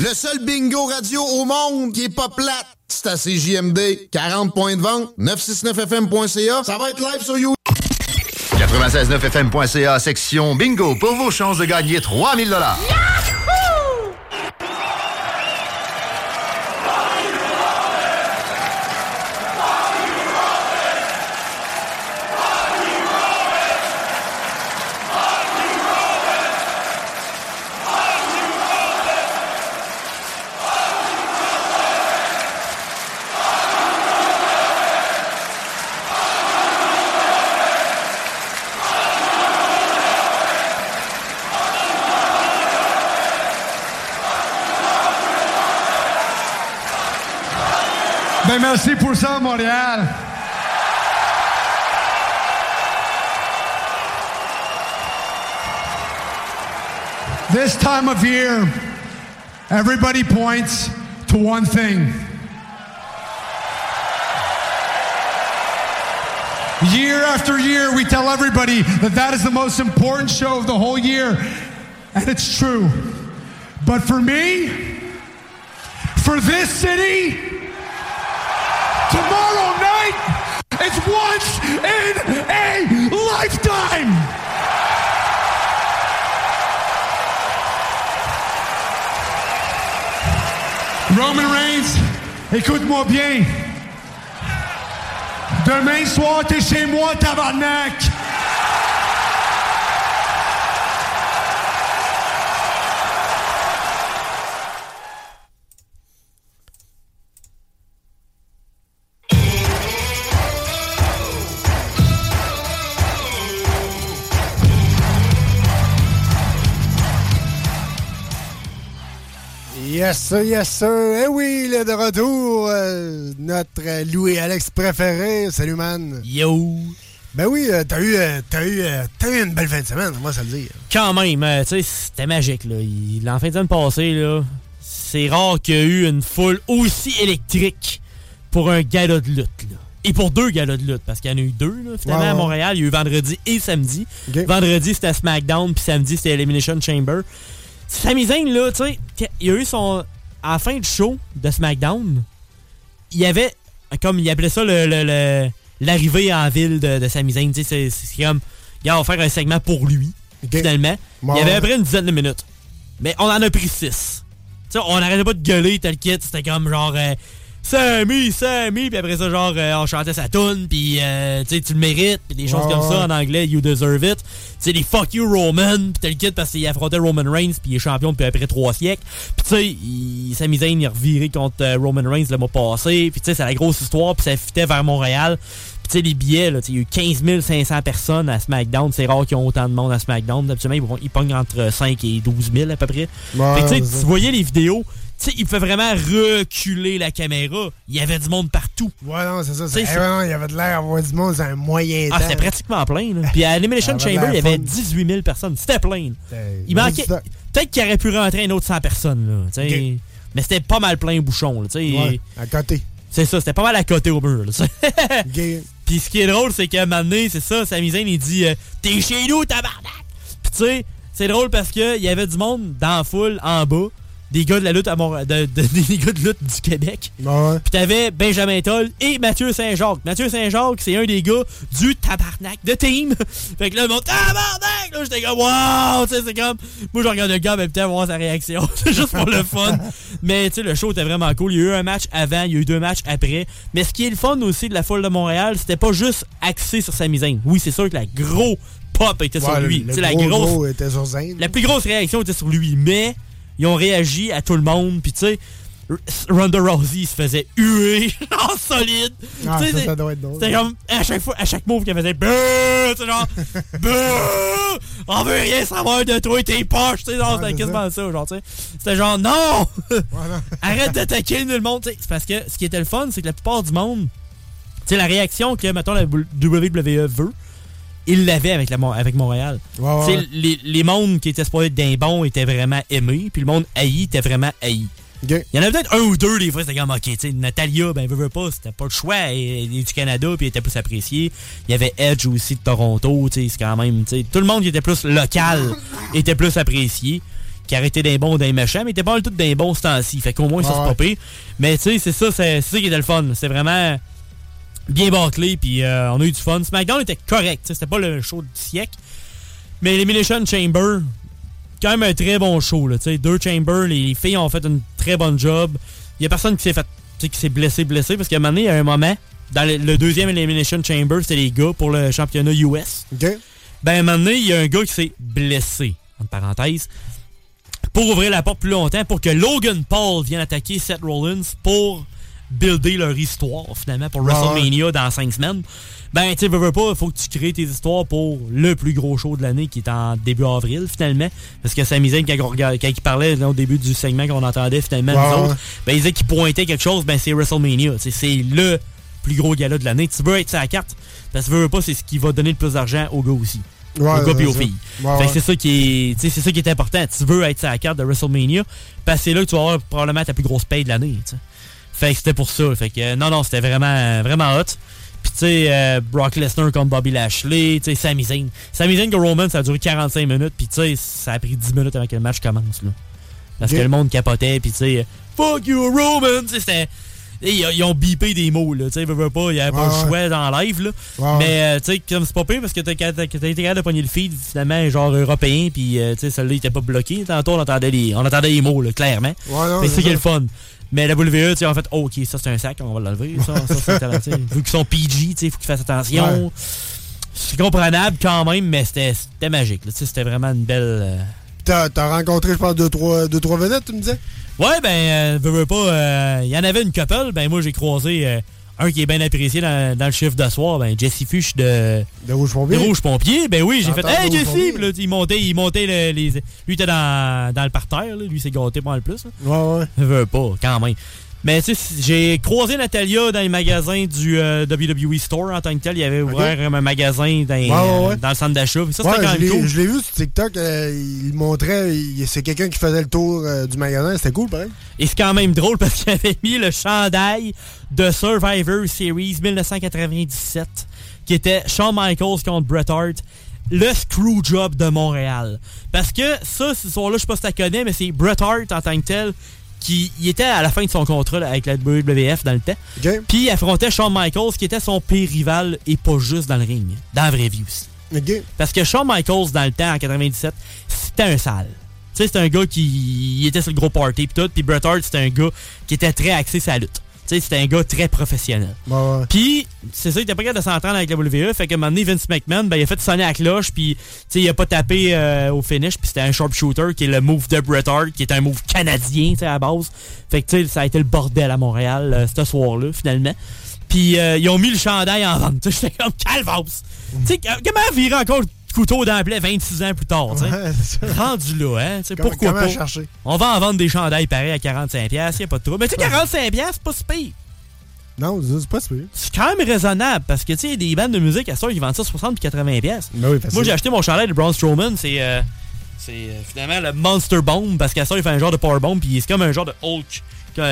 Le seul bingo radio au monde qui est pas plate, c'est à CJMD. 40 points de vente, 969fm.ca. Ça va être live sur YouTube. 969fm.ca, section bingo, pour vos chances de gagner 3000 dollars. Merci pour ça, Montréal. This time of year, everybody points to one thing. Year after year, we tell everybody that that is the most important show of the whole year, and it's true. But for me, for this city, tomorrow night, it's once in a lifetime. Roman Reigns, écoute-moi bien. Demain soir, t'es chez moi, tabarnak! Yes, sir, yes, sir. Eh oui, le de retour, euh, notre Louis-Alex préféré. Salut, man. Yo. Ben oui, euh, t'as eu, euh, t'as eu, euh, eu une belle fin de semaine, moi, ça le dire. Quand même, tu sais, c'était magique, là. Il, en fin de semaine passée, là, c'est rare qu'il y ait eu une foule aussi électrique pour un gala de lutte, là. Et pour deux galas de lutte, parce qu'il y en a eu deux, là, finalement, à Montréal. Il y a eu vendredi et samedi. Vendredi, c'était SmackDown, puis samedi, c'était Elimination Chamber. Sami Zayn, là, tu sais, il a eu son... À la fin du show de SmackDown, il y avait, comme il appelait ça, le- le- le- l'arrivée en ville de, de Sami Zayn. Tu sais, c'est- comme, il va faire un segment pour lui, finalement. Il y avait après une dizaine de minutes. Mais on en a pris 6. Tu sais, on n'arrêtait pas de gueuler, tel kit. C'était comme genre. euh, Sammy, Sammy, puis après ça, genre, euh, on chantait sa tune, puis euh, tu sais, tu le mérites, puis des choses comme ça en anglais, you deserve it. Tu sais, fuck you Roman, puis t'as le kit parce qu'il affrontait Roman Reigns, puis il est champion depuis après trois siècles. Puis tu sais, Sami Zayn, il a reviré contre euh, Roman Reigns le mois passé, puis tu sais, c'est la grosse histoire, puis ça fitait vers Montréal. Puis tu sais, les billets, là, tu sais, il y a eu 15 500 personnes à SmackDown, c'est rare qu'ils ont autant de monde à SmackDown. D'habitude, ils, vont- ils pognent entre 5 et 12 000 à peu près. Ouais, Fait tu sais, tu voyais les vidéos, sais, il fait vraiment reculer la caméra. Il y avait du monde partout. Ouais, non, c'est ça. C'est- eh, ouais, non, il y avait de l'air à avoir du monde, c'est un moyen Ah, c'était pratiquement plein. Là. Puis à avait Chamber, il y avait fun. 18 000 personnes. C'était plein. Il manquait. Peut-être qu'il aurait pu rentrer un autre 100 personnes. Là. Mais c'était pas mal plein bouchon. Là. Ouais, à côté. C'est ça, c'était pas mal à côté au mur. là. Puis ce qui est drôle, c'est qu'à un moment donné, c'est ça, Sami Zayn, il dit euh, T'es chez nous, tabarnak! Puis tu sais, c'est drôle parce qu'il y avait du monde dans la foule, en bas, des gars de la lutte à Mont- de, de- des gars de lutte du Québec. Ouais. Puis t'avais Benjamin Toll et Mathieu Saint-Jacques. Mathieu Saint-Jacques, c'est un des gars du tabarnak de team. fait que là, mon tabarnak! Là, j'étais comme, wow! Tu sais, c'est comme. Moi, je regarde le gars temps pour voir sa réaction. c'est juste pour le fun. Mais tu sais, le show était vraiment cool. Il y a eu un match avant, il y a eu deux matchs après. Mais ce qui est le fun aussi de la foule de Montréal, c'était pas juste axé sur Sami Zayn. Oui, c'est sûr que la gros pop était sur lui. le- le la gros grosse gros était sur la plus grosse réaction était sur lui, mais ils ont réagi à tout le monde. Puis tu sais, Ronda Rousey se faisait huer en solide. Ah, ça, c'est- ça doit être drôle. C'était comme à chaque fois, à chaque move qu'elle faisait! Tu sais, genre, Beuh! On veut rien savoir de toi et tes poches. Tu sais, genre, c'était c'est quasiment ça, genre, tu sais. C'était genre, non! Arrête d'attaquer le monde. Tu sais, C'est parce que ce qui était le fun, c'est que la plupart du monde, tu sais, la réaction que, mettons, la WWE veut, il l'avait avec, la, avec Montréal. Ouais, ouais, les, les mondes qui étaient supposés être d'un bon étaient vraiment aimés, puis le monde haï était vraiment haï. Il y en avait peut-être un ou deux, des fois, c'était comme, ok, tu sais, Natalia, ben, veut, veut pas, c'était pas le choix, elle, est du Canada, puis elle était plus appréciée. Il y avait Edge aussi de Toronto, tu sais, c'est quand même, tu sais, tout le monde qui était plus local était plus apprécié, qui arrêtait d'un bon, d'un méchant, mais était pas mal tout d'un bon ce temps-ci, fait qu'au moins, ça, c'est pas pire. Mais, tu sais, c'est ça, c'est c'est ça qui était le fun, c'est vraiment bien bâclé, puis euh, on a eu du fun. SmackDown était correct, c'était pas le show du siècle, mais Elimination Chamber, quand même un très bon show. Là, tu sais. deux Chambers, les filles ont fait une très bonne job. Il y a personne qui s'est fait qui s'est blessé, blessé, parce qu'à un moment donné, il y a un moment, dans le, le deuxième Elimination Chamber, c'était les gars pour le championnat US. Ben, à un moment donné, il y a un gars qui s'est blessé, entre parenthèses, pour ouvrir la porte plus longtemps, pour que Logan Paul vienne attaquer Seth Rollins pour builder leur histoire, finalement, pour Ouais, WrestleMania dans cinq semaines. Ben, tu veux, veux pas, il faut que tu crées tes histoires pour le plus gros show de l'année qui est en début avril, finalement. Parce que Sami Zayn, quand, on regarde- quand il parlait là, au début du segment qu'on entendait, finalement, Ouais, nous autres, ben, il disait qu'il pointait quelque chose, ben, c'est WrestleMania. Tu C'est le plus gros gala de l'année. Tu veux être la carte, parce que veux, veux pas, c'est ce qui va donner le plus d'argent aux gars aussi. Ouais, aux gars et aux ça. filles. Ouais, Fait que ouais. c'est ça qui est, tu c'est ça qui est important. Tu veux être la carte de WrestleMania, parce que c'est là que tu vas avoir probablement ta plus grosse paye de l'année. Fait que c'était pour ça. Fait que euh, non, non, c'était vraiment, vraiment hot. Puis tu sais, euh, Brock Lesnar contre Bobby Lashley, tu sais, Sami Zayn. Sami Zayn Roman, ça a duré 45 minutes, puis tu sais, ça a pris 10 minutes avant que le match commence, là. Parce que le monde capotait, puis tu sais, Fuck you, Roman! Tu sais, c'était... Ils, ils ont bipé des mots, là. Tu sais, veux, veux pas, il n'y avait pas Ouais, le choix dans live, là. Ouais, Mais, euh, tu sais, comme c'est pas pire parce que t'as été capable de pogner le feed, finalement, genre européen, puis, euh, tu sais, celui-là, il était pas bloqué. Tantôt, on entendait les, on entendait les mots, là, clairement. Ouais, non, Mais c'est qui est le fun. Mais la WWE, tu en fait, oh, ok, ça c'est un sac, on va l'enlever. Ça, ça, c'est talent. Vu qu'ils sont PG, tu sais, il faut qu'ils fassent attention. Ouais. C'est comprenable quand même, mais c'était magique. C'était vraiment une belle. euh, T'as t'as rencontré, je pense, deux, trois, deux, trois vedettes, tu me disais? Ouais, ben, euh, veux, veux pas, euh, il y en avait une couple. Ben, moi, j'ai croisé euh, un qui est bien apprécié dans, dans le chiffre de soir, ben, Jesse Fuchs de. De Rouge Pompier. De Rouge Pompier. Ben oui, j'ai fait, hey, Jesse! Là, il montait, il montait le- les. Lui, il était dans, dans le parterre, là. Lui, il s'est gâté pas mal plus. là. Ouais, ouais. Veux pas, quand même. Mais tu sais, j'ai croisé Natalia dans les magasins du euh, WWE Store en tant que tel. Il y avait ouvert un magasin dans, Ouais, ouais, euh, ouais. dans le centre d'achat. Ça, c'était quand je même l'ai- cool. je l'ai vu sur TikTok, euh, il montrait, c'est quelqu'un qui faisait le tour euh, du magasin, c'était cool, pareil. Et c'est quand même drôle parce qu'il avait mis le chandail de Survivor Series 1997, qui était Shawn Michaels contre Bret Hart, le Screwjob de Montréal. Parce que ça, ce soir-là, je sais pas si tu la connais, mais c'est Bret Hart en tant que tel qui il était à la fin de son contrat là, avec la WWF dans le temps. Puis il affrontait Shawn Michaels qui était son pire rival et pas juste dans le ring, dans la vraie vie aussi. Parce que Shawn Michaels, dans le temps, en 97, c'était un sale. Tu sais, c'était un gars qui il était sur le gros party pis tout. Puis Bret Hart, c'était un gars qui était très axé sur la lutte. Sais, c'était un gars très professionnel. Ouais. Puis, c'est ça, il était pas capable de s'entendre avec la WWE. Fait que un moment donné, Vince McMahon, ben, il a fait sonner la cloche, puis, tu sais, il a pas tapé euh, au finish, puis c'était un sharpshooter, qui est le move de Bret Hart, qui est un move canadien, tu sais, à la base. Fait que, tu sais, ça a été le bordel à Montréal, euh, ce soir-là, finalement. Puis, euh, ils ont mis le chandail en vente. J'étais comme, calvasse. Tu sais, comment virer encore couteau dans le blé 26 ans plus tard? Ouais. Rendu là, hein? pourquoi pas? chercher? On va en vendre des chandails pareils à 45$, y a pas de trouble. Mais tu sais, 45$, c'est pas si pire. Non, c'est pas sûr. C'est quand même raisonnable parce que tu sais, il y a des bandes de musique à ça qui vendent ça 60 puis 80 pièces. Ben oui, facile. Moi, j'ai acheté mon chandail de Braun Strowman, c'est euh, c'est euh, finalement le Monster Bomb parce qu'à ça il fait un genre de power bomb puis c'est comme un genre de Hulk.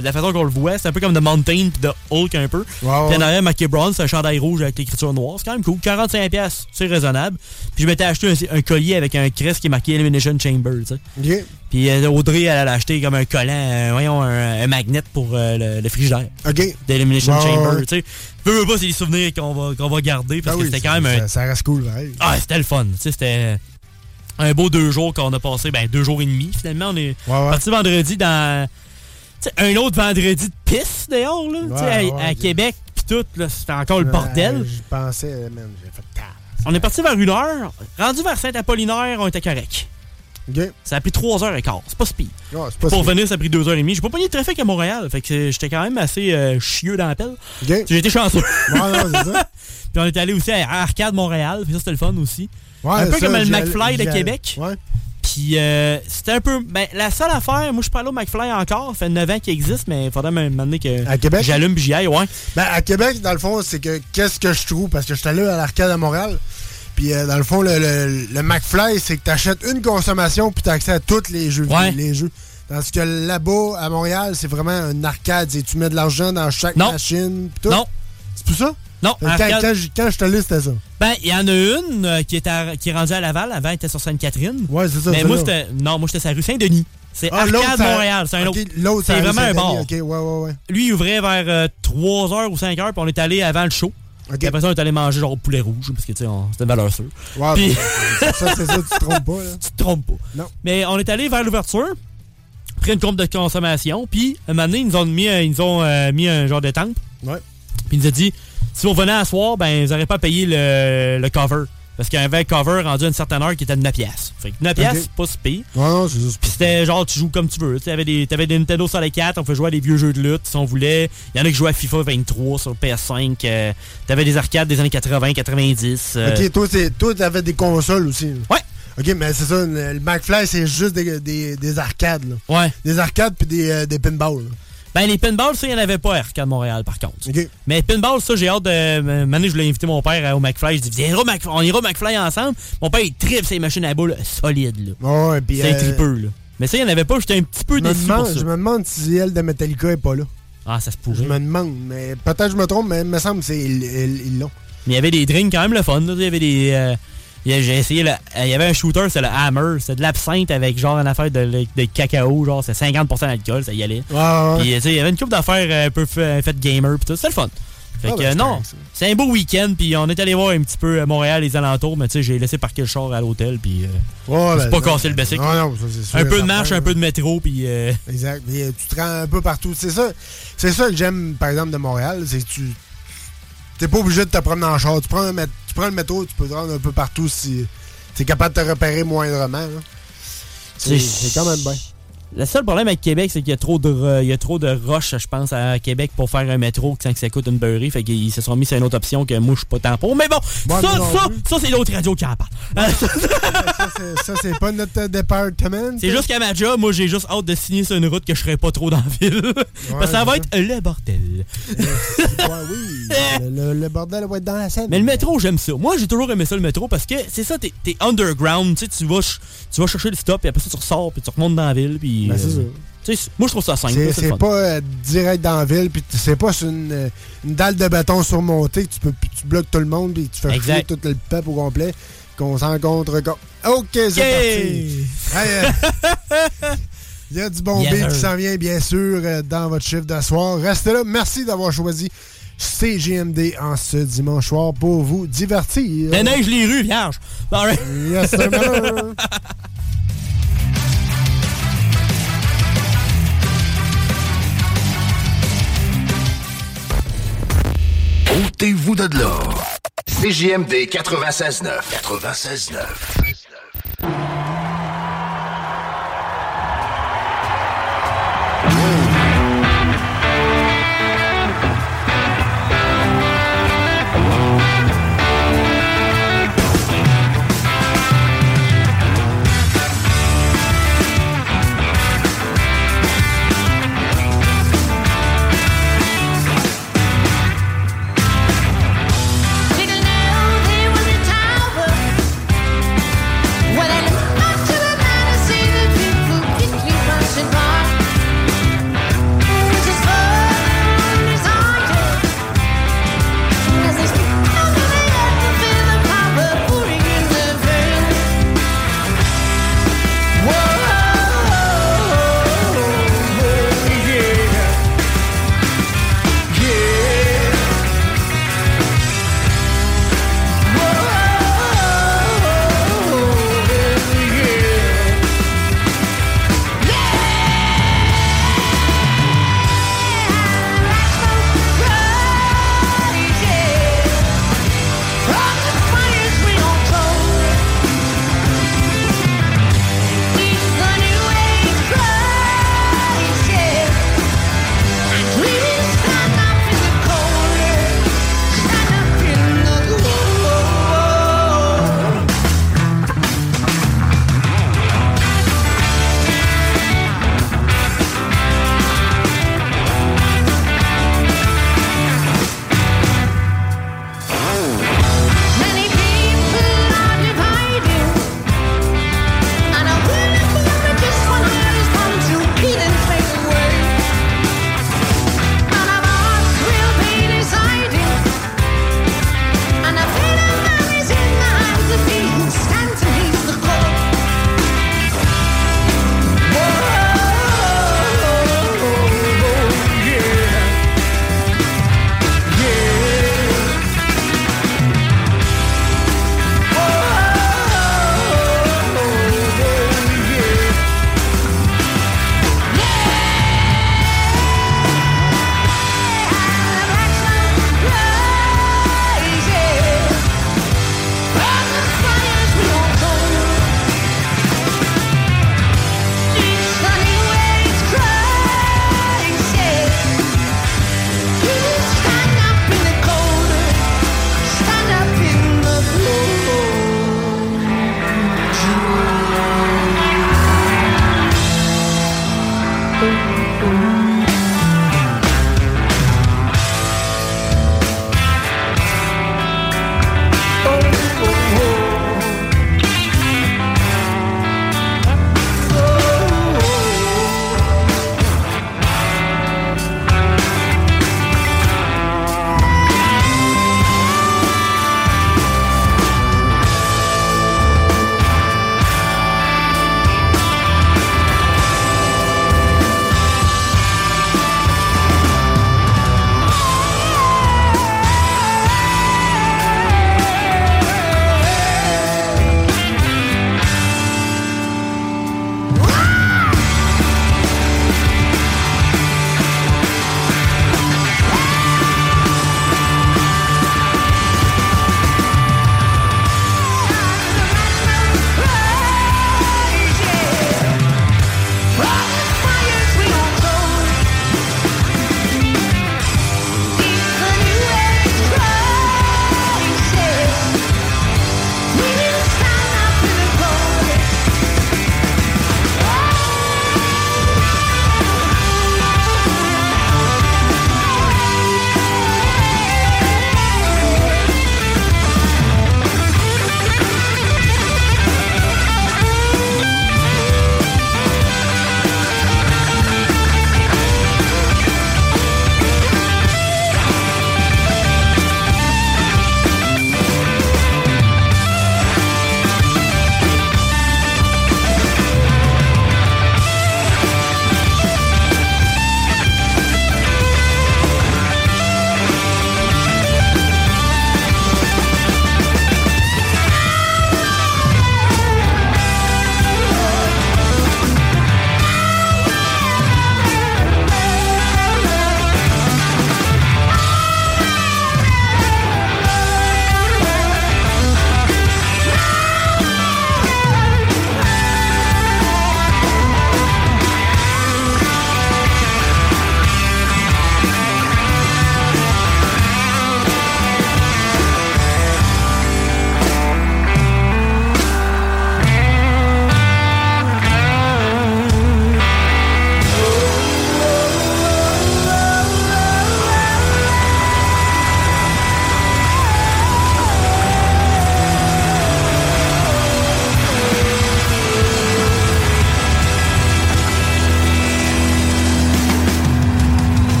De la façon qu'on le voit, c'est un peu comme The Mountain puis de Hulk un peu. Ouais, Puis ouais. en arrière, marqué Braun, c'est un chandail rouge avec l'écriture noire. C'est quand même cool. 45 pièces, c'est raisonnable. Puis je m'étais acheté un, un collier avec un crest qui est marqué Elimination Chamber, tu sais. OK. Puis euh, Audrey, elle a acheté comme un collant, euh, voyons, un, un magnet pour euh, le, le frigidaire. OK. D'Elimination Ouais, Chamber, ouais. tu sais. Peu, peu pas, c'est des souvenirs qu'on va, qu'on va garder parce Ben que c'était quand même un. Ça, reste cool, pareil. Ah, c'était le fun. Tu sais, c'était un beau deux jours qu'on a passé, ben deux jours et demi finalement. On est Ouais, ouais. parti vendredi dans. Un autre vendredi de pisse dehors, là. à, ouais, à ouais. Québec, pis tout, là, c'était encore le bordel. J'y pensais, man. J'ai fait. On est parti vers une heure. Rendu vers Saint-Apollinaire, on était correct. OK. Ça a pris trois heures et quart. C'est pas pas Pour venir, ça a pris deux heures et demie. J'ai pas pogné de trafic à Montréal. Fait que j'étais quand même assez euh, chieux dans la pelle. OK. J'ai été chanceux. Ouais, non, ça. Puis on est allé aussi à Arcade Montréal. Puis ça, c'était le fun aussi. Ouais, un peu ça, comme le McFly de. Québec. Ouais. Puis euh, c'était un peu. Ben, la seule affaire, moi je suis pas allé au McFly encore. Ça fait 9 ans qu'il existe, mais il faudrait me demander que. À Québec? J'allume puis j'y aille, ouais. Ben, à Québec, dans le fond, c'est que qu'est-ce que je trouve? Parce que j'étais allé à l'arcade à Montréal. Puis, euh, dans le fond, le, le, le McFly, c'est que t'achètes une consommation puis t'as accès à tous les jeux. Ouais. Les jeux. Tandis que là-bas, à Montréal, c'est vraiment un arcade. C'est- Tu mets de l'argent dans chaque Non. machine. tout. Non. C'est pour ça? Non, Quand, quand, j- quand je te allé, c'était ça. Ben, il y en a une euh, qui, est à- qui est rendue à Laval. Avant, elle était sur Sainte-Catherine. Ouais, c'est ça. Mais moi, c'était. Non, moi, j'étais sur la rue Saint-Denis. C'est Ah, l'autre, Arcade Montréal. C'est un autre. C'est vraiment un bar. Ok, ouais, ouais, ouais. Lui, il ouvrait vers 3h ou 5h, puis on est allé avant le show. Puis après ça, on est allé manger genre poulet rouge, parce que, tu sais, c'était une valeur sûre. Puis- ben, ça, c'est ça, tu te trompes pas, là. tu te trompes pas. Non. Mais on est allé vers l'ouverture, pris une compte de consommation, puis un moment donné, ils nous ont mis, un- ils nous ont, euh, mis un genre de temple. Ouais. Puis ils nous ont dit, si vous venez à soir, ben, vous n'aurez pas payé le, le cover. Parce qu'il y avait un cover rendu à une certaine heure qui était de 9 piastres. Fait que 9 piastres, pas si pire. Ouais, non, c'est juste. Puis c'était genre, tu joues comme tu veux. Tu avais des, t'avais des Nintendo 64, on pouvait jouer à des vieux jeux de lutte si on voulait. Il y en a qui jouaient à FIFA 23 sur PS5. euh, t'avais des arcades des années 80, 90. euh, Ok, toi, t'avais des consoles aussi. là. Ouais. Ok, mais c'est ça, le le McFly, c'est juste des, des, des arcades, là. Ouais. Des arcades puis des, euh, des pinballs. Ben, les pinballs, ça, il n'y en avait pas à Arcade Montréal, par contre. Ok. Mais pinball, ça, j'ai hâte de. Maintenant, je voulais inviter mon père euh, au McFly. Je dis, Viens on ira au McFly ensemble. Mon père, il tripe ces machines à boules solides, là. Puis. C'est un euh, tripeux, là. Mais ça, il n'y en avait pas. J'étais un petit peu je déçu pour demande, ça. je me demande si elle de Metallica est pas là. Ah, ça se Je pourrait. me demande, mais peut-être je me trompe, mais il me semble que c'est ils l'ont. Mais il y avait des drinks quand même le fun. là. Il y avait des. euh, J'ai essayé. le- euh, Il y avait un shooter, c'est le Hammer. C'est de l'absinthe avec genre une affaire de, de cacao. Genre, c'est 50% d'alcool, ça y allait. Ouais, ouais, Puis, il y avait une couple d'affaires euh, un peu fait, fait gamer. Puis tout. C'était le fun. Fait Ah, que ben, euh, non, c'est un beau week-end. Puis on est allé voir un petit peu à Montréal, les alentours. Mais tu sais, j'ai laissé parquer le char à l'hôtel. Puis. euh, ben, pas non, cassé le basic. Non, non, ça, c'est sûr Un peu de marche, un peu de métro. Puis. euh, Exact. Puis, euh, tu te rends un peu partout. C'est ça, c'est ça que j'aime, par exemple, de Montréal. C'est que tu. T'es pas obligé de te promener en char. Tu prends, un tu prends le métro, tu peux te rendre un peu partout si t'es capable de te repérer moindrement. C'est- c'est quand même bien. Le seul problème avec Québec, c'est qu'il y a trop de il y a trop de roches, je pense, à Québec pour faire un métro sans que ça coûte une beurrée. Fait qu'ils se sont mis sur une autre option que moi, je suis pas tant pour. Mais bon, ça, ça, ça, c'est l'autre radio qui en parle. Euh, ça, c'est- pas notre département. c'est juste qu'à ma job, moi, j'ai juste hâte de signer sur une route que je serai pas trop dans la ville. Parce que ça va être le bordel. Ouais, oui. le, le- le bordel va être dans la scène. Mais le métro, j'aime ça. Moi, j'ai toujours aimé ça, le métro, parce que c'est ça, t'es es underground. Tu sais, tu vas, tu vas chercher le stop, puis après ça, tu ressors, puis tu remontes dans la ville. Puis, Ben, euh, moi, je trouve ça simple. C'est pas euh, direct dans la ville, puis c'est pas sur une, euh, une dalle de béton surmontée que tu, peux, tu bloques tout le monde, puis tu fais chier tout le peuple au complet, qu'on s'en rencontre. co- OK, c'est parti. Il y a du bon beat qui s'en vient, bien sûr, dans votre chiffre de soir. Restez là. Merci d'avoir choisi CGMD en ce dimanche soir pour vous divertir. La neige les rues, vierge. Yes, Sortez-vous de là. CJMD 96.9. 96.9.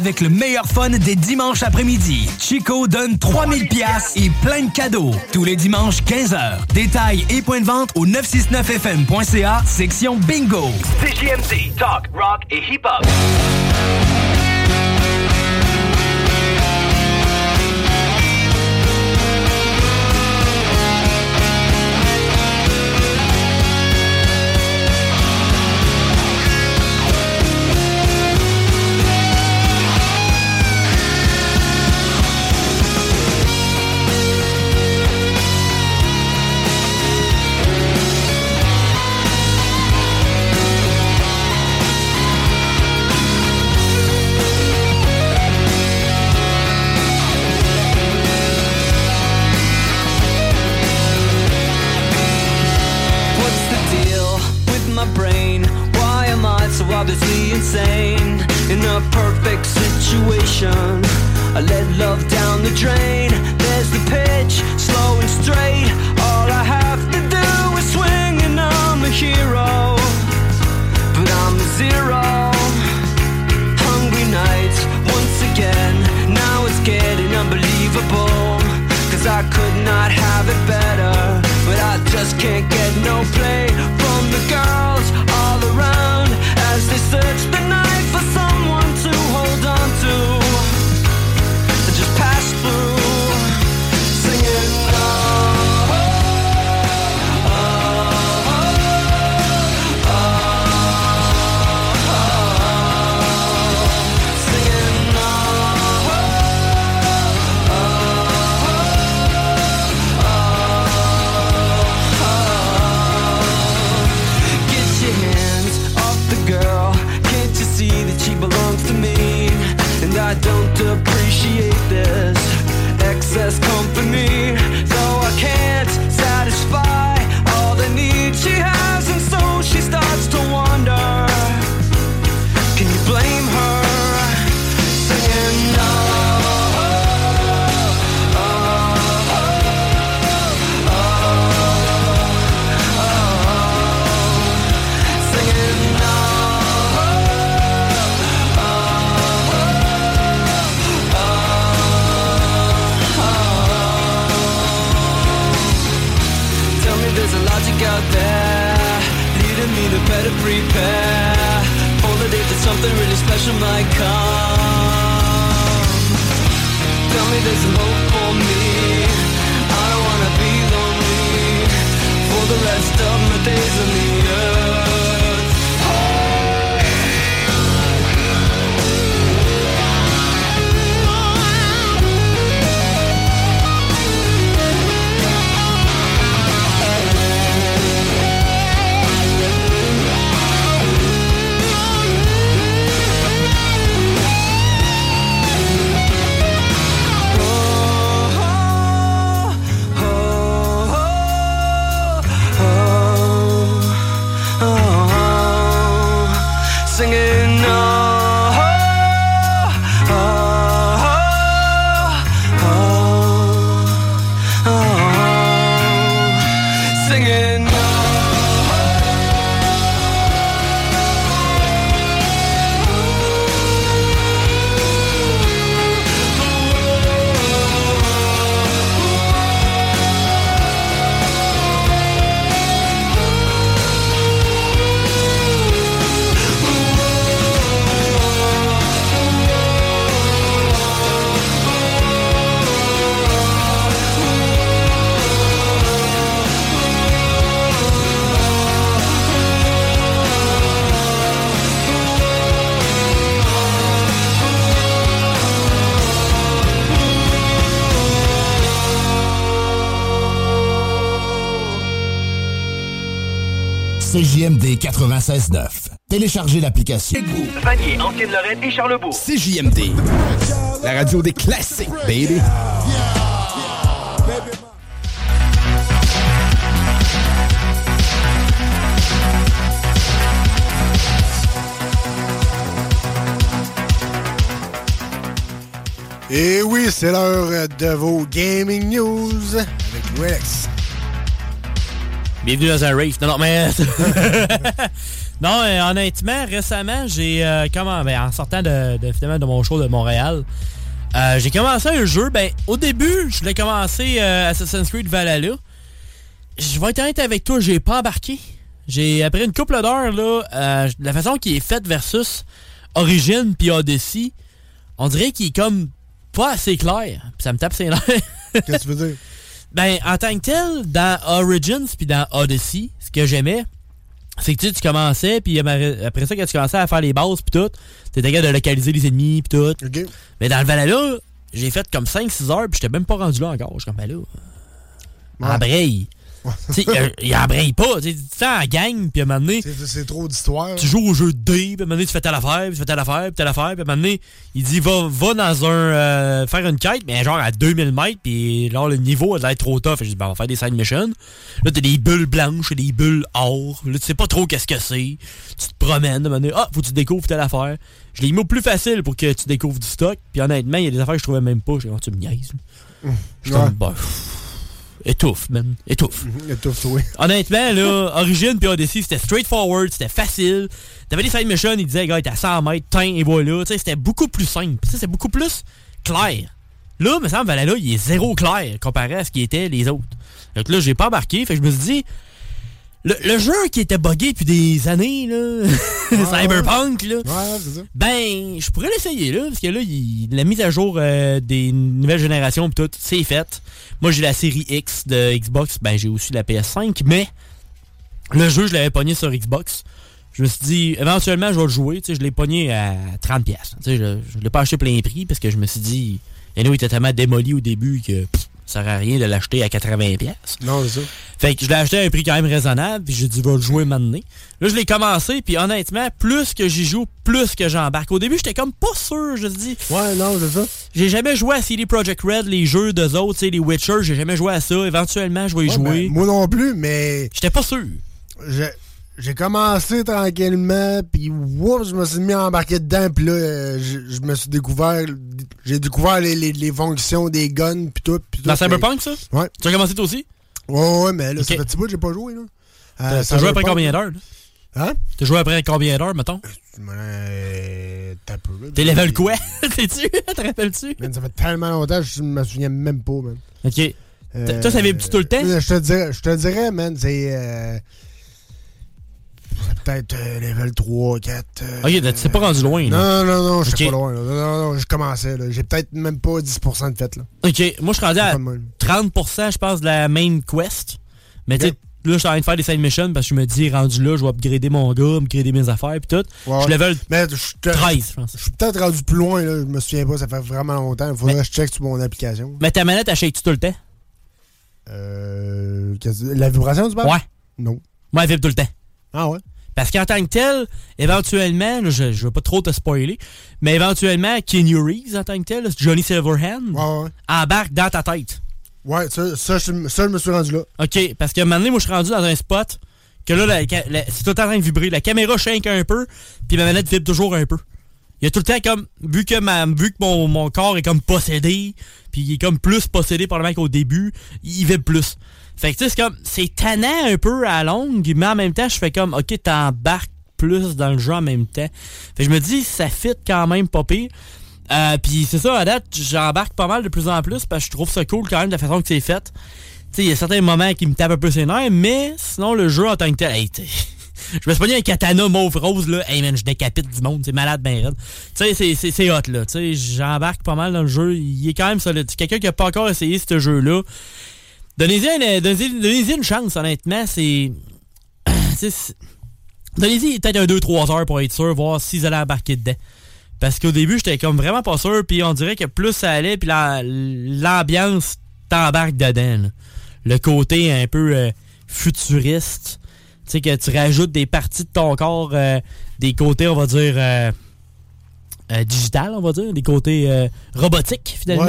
avec le meilleur fun des dimanches après-midi. Chico donne 3000 pièces et plein de cadeaux. Tous les dimanches, 15h. Détails et points de vente au 969fm.ca, section bingo. CJMD, talk, rock et hip-hop. Téléchargez l'application. Vanier, Ancienne-Lorraine et Charlebourg. CJMD. La radio des classiques, baby. Et oui, c'est l'heure de vos gaming news avec Rex. Bienvenue dans un rave. Non, non, mais. non, euh, honnêtement, récemment, j'ai. euh, comment, ben, en sortant de, de, finalement, de mon show de Montréal, euh, j'ai commencé un jeu. Ben, au début, je voulais commencer euh, Assassin's Creed Valhalla. Je vais être honnête avec toi, j'ai pas embarqué. J'ai après une couple d'heures, là, euh, la façon qui est faite versus Origin puis Odyssey, on dirait qu'il est comme pas assez clair. Puis ça me tape ses nerfs. Qu'est-ce que tu veux dire? Ben, en tant que tel, dans Origins puis dans Odyssey, ce que j'aimais, c'est que tu, tu commençais, puis après ça, quand tu commençais à faire les bases puis tout, t'étais capable de localiser les ennemis puis tout. Mais dans le Valhalla, j'ai fait comme 5-6 heures, puis j'étais même pas rendu là encore. Je suis comme, ben là, sais, il- il embraye pas. Tu sais, en gang, puis à un moment donné, C'est- trop d'histoire. tu joues au jeu de dés, puis à un moment donné, tu fais telle affaire, puis tu fais telle affaire, puis telle affaire, puis à un moment donné, il dit va, va dans un. euh, faire une quête, mais genre à 2000 mètres, puis là, le niveau, elle va être trop tough. Je dis, ben, on va faire des side missions. Là, t'as des bulles blanches et des bulles or. Là, tu sais pas trop qu'est-ce que c'est. Tu te promènes, à un moment donné, ah, faut que tu découvres telle affaire. Je l'ai mis au plus facile pour que tu découvres du stock, puis honnêtement, il y a des affaires que je trouvais même pas. J'ai dit, oh, tu me niaises. Je suis Ouais. comme, bah, pff, étouffe, man, étouffe. Étouffe-toi. Honnêtement, là, Origin puis Odyssey, c'était straightforward, c'était facile. T'avais des side missions, ils disaient, gars, t'es à 100 mètres, tiens, et voilà. Tu sais, c'était beaucoup plus simple. Tu sais, c'est beaucoup plus clair. Là, me semble, Valhalla, il est zéro clair comparé à ce qui était les autres. Donc là, j'ai pas embarqué, fait que je me suis dit, le, le jeu qui était buggé depuis des années, là, Cyberpunk, là, ben, je pourrais l'essayer, là, parce que là, il- la mise à jour euh, des nouvelles générations pis tout, c'est fait. Moi, j'ai la série X de Xbox, ben, j'ai aussi la PS5, mais le jeu, je l'avais pogné sur Xbox. Je me suis dit, éventuellement, je vais le jouer, tu sais, je l'ai pogné à 30$. pièces. Tu sais, je, je l'ai pas acheté plein prix, parce que je me suis dit, et nous, il était tellement démoli au début que pff, ça sert à rien de l'acheter à 80$. pièces. Non, c'est ça. Fait que je l'ai acheté à un prix quand même raisonnable, puis j'ai dit, va le jouer maintenant. Là, je l'ai commencé, puis honnêtement, plus que j'y joue, plus que j'embarque. Au début, j'étais comme pas sûr, je me dis. Ouais, non, c'est ça. J'ai jamais joué à CD Projekt Red, les jeux d'eux autres, tu sais, les Witcher, j'ai jamais joué à ça. Éventuellement, je vais y Ouais, jouer. ben, moi non plus, mais. J'étais pas sûr. J'ai commencé tranquillement, puis je me suis mis à embarquer dedans, puis là, euh, je, je me suis découvert. J'ai découvert les, les- les fonctions des guns, puis tout. Puis tout, Dans Cyberpunk, ça? Ouais. Tu as commencé toi aussi? Ouais, ouais, mais là, ça fait petit bout que j'ai pas joué, là. T'as Euh, t'as joué après combien d'heures? là? Hein? T'as joué après combien d'heures, mettons? Euh, T'as peu. T'es level quoi? Sais-tu? Te rappelles-tu? Ça fait tellement longtemps que je me souviens même pas, man. Ok. Euh, Toi, ça vibre-tu tout le temps? Je te dirais, je te dirais man, c'est. C'est peut-être euh, level 3, 4. euh, Ok, tu t'es pas rendu loin, là. Non, non, non, je suis pas loin. là. Non, non, non, je commençais. là. J'ai peut-être même pas 10% de fait. Là. Ok, moi, je suis rendu à Pas de mal. 30%, je pense, de la main quest. Mais tu sais, Ok. là, je suis en train de faire des side missions parce que je me dis, rendu là, je vais upgrader mon gars, upgrader mes affaires, puis tout. Ouais. Je level Mais je suis te- 13, je pense. Je suis peut-être rendu plus loin. Là. Je me souviens pas, ça fait vraiment longtemps. Il faudrait que je check sur mon application. Mais ta manette, shake-tu tout le temps? Euh, la vibration du bar? Ouais. Non. Moi, elle vibre tout le temps. Ah ouais? Parce qu'en tant que tel, éventuellement, je, je veux pas trop te spoiler, mais éventuellement, Keanu Reeves, en tant que tel, Johnny Silverhand, embarque dans ta tête. Ouais, ça, ça, je, ça, je me suis rendu là. OK, parce qu'à un moment donné, moi, je suis rendu dans un spot que là, la- la- c'est tout en train de vibrer. La caméra shake un peu, puis ma manette vibre toujours un peu. Il y a tout le temps comme, vu que, ma, vu que mon, mon corps est comme possédé, puis il est comme plus possédé par le mec au début, il vibre plus. Fait que tu sais, c'est comme, c'est tannant un peu à longue, mais en même temps, je fais comme, OK, t'embarques plus dans le jeu en même temps. Fait que je me dis, ça fit quand même pas pire. Euh, puis c'est ça, à date, j'embarque pas mal de plus en plus parce que je trouve ça cool quand même de la façon que c'est fait. Tu sais, il y a certains moments qui me tapent un peu ses nerfs, mais sinon, le jeu en tant que tel, hey, je me suis pogné un katana mauve rose, là. Hey man, je décapite du monde, c'est malade ben raide. Tu sais, c'est- hot, là. Tu sais, j'embarque pas mal dans le jeu. Il est quand même solide. Quelqu'un qui a pas encore essayé ce jeu-là, donnez-y une, donnez-y- une chance, honnêtement. C'est. Donnez-y peut-être un 2-3 heures pour être sûr, voir si vous allez embarquer dedans. Parce qu'au début, j'étais comme vraiment pas sûr, puis on dirait que plus ça allait, puis la- l'ambiance t'embarque dedans. Le côté un peu euh, futuriste. Tu sais, que tu rajoutes des parties de ton corps, euh, des côtés, on va dire, euh, euh, digital, on va dire, des côtés euh, robotiques, finalement.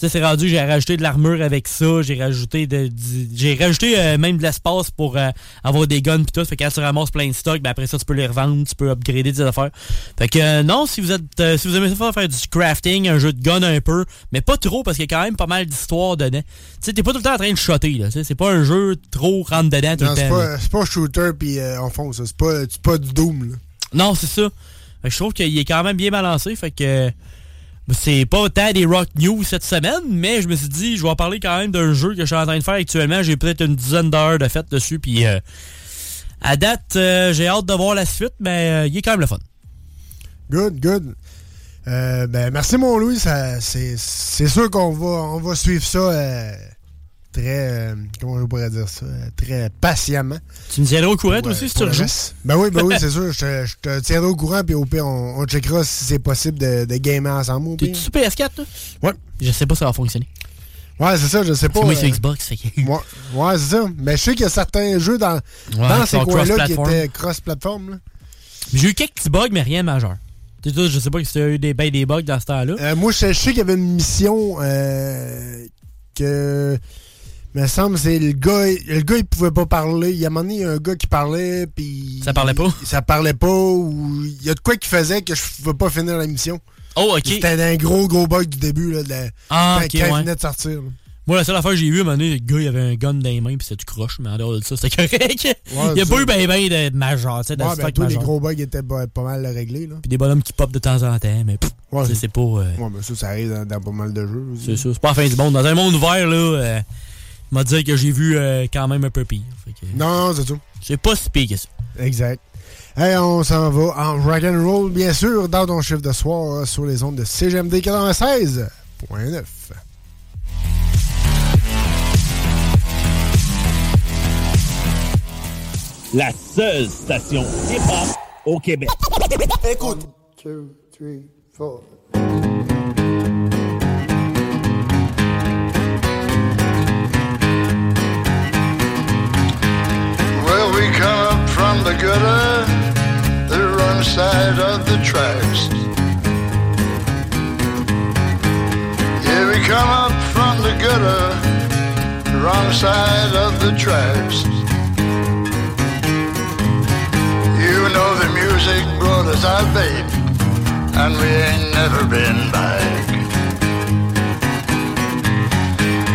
Tu sais, c'est rendu, j'ai rajouté de l'armure avec ça, j'ai rajouté de, du- j'ai rajouté euh, même de l'espace pour euh, avoir des guns pis tout. Fait que quand tu ramasses plein de stock, ben après ça, tu peux les revendre, tu peux upgrader des affaires. Fait que euh, non, si vous êtes si vous aimez ça faire, du crafting, un jeu de gun un peu, mais pas trop parce qu'il y a quand même pas mal d'histoires dedans. Tu sais, t'es pas tout le temps en train de shotter, là. C'est pas un jeu trop rentre dedans tout Non, le c'est temps. là. pas, c'est pas shooter puis on fonce. ça. C'est pas, c'est pas du Doom. Là. Non, c'est ça. Fait que je trouve qu'il est quand même bien balancé. Fait que c'est pas tant des rock news cette semaine, mais je me suis dit, je vais en parler quand même d'un jeu que je suis en train de faire actuellement. J'ai peut-être une dizaine d'heures de fête dessus. Puis euh, à date, euh, j'ai hâte de voir la suite, mais euh, il est quand même le fun. Good, good. Ben, merci, mon Louis. C'est, sûr qu'on va, on va suivre ça très. euh, comment je pourrais dire ça euh, Très patiemment. Tu me tiendras au courant, toi euh, aussi, si tu rejoues. Ben oui, ben oui, c'est sûr. Je te, je te tiendrai au courant, puis au pire, on, on checkera si c'est possible de, de gamer ensemble. T'es-tu sur PS4, toi? Ouais. Je sais pas si ça va fonctionner. Ouais, c'est ça, je sais pas. C'est moi sur Xbox, fait que... Ouais, ouais, c'est ça. Mais je sais qu'il y a certains jeux dans, dans ces coins-là qui étaient cross-platform. J'ai eu quelques petits bugs, mais rien de majeur. Tu sais, je sais pas si tu as eu des, ben des bugs dans ce temps-là. Euh, moi, je, sais qu'il y avait une mission euh, que. Me semble, c'est le gars. Le gars, il pouvait pas parler. Il y a un moment donné, il y a un gars qui parlait, puis. Ça parlait pas? Ça parlait pas, ou. Il y a de quoi qui faisait que je pouvais pas finir la mission. Oh, ok. C'était un gros, gros bug du début, là. de la- Ah, quand, ok, quand il ouais. venait de sortir. là. Moi, la seule affaire que j'ai vue, à un moment donné, le gars, il avait un gun dans les mains, puis c'était du croche, mais en dehors de ça, c'était correct. il n'y a pas eu ben ben de, majeur, tu sais, Ouais, ben, les gros bugs étaient pas, pas mal réglés, là. Puis des bonhommes qui pop de temps en temps, mais pff, Ouais, c'est- pas... euh, Ouais, mais ça, ça arrive dans, dans pas mal de jeux. c'est ça, c'est pas la fin du monde. Dans un monde ouvert, là, euh, m'a dit que j'ai vu euh, quand même un peu pire. Fait que Non, non, c'est tout. C'est pas si pire que ça. Exact. Hey, on s'en va en rock and roll, bien sûr, dans ton chiffre de soir euh, sur les ondes de CGMD 96.9. La seule station hip-hop au Québec. Écoute. two, three, four. We come up from the gutter, the wrong side of the tracks. Yeah, we come up from the gutter, the wrong side of the tracks. You know the music brought us out, babe, and we ain't never been back.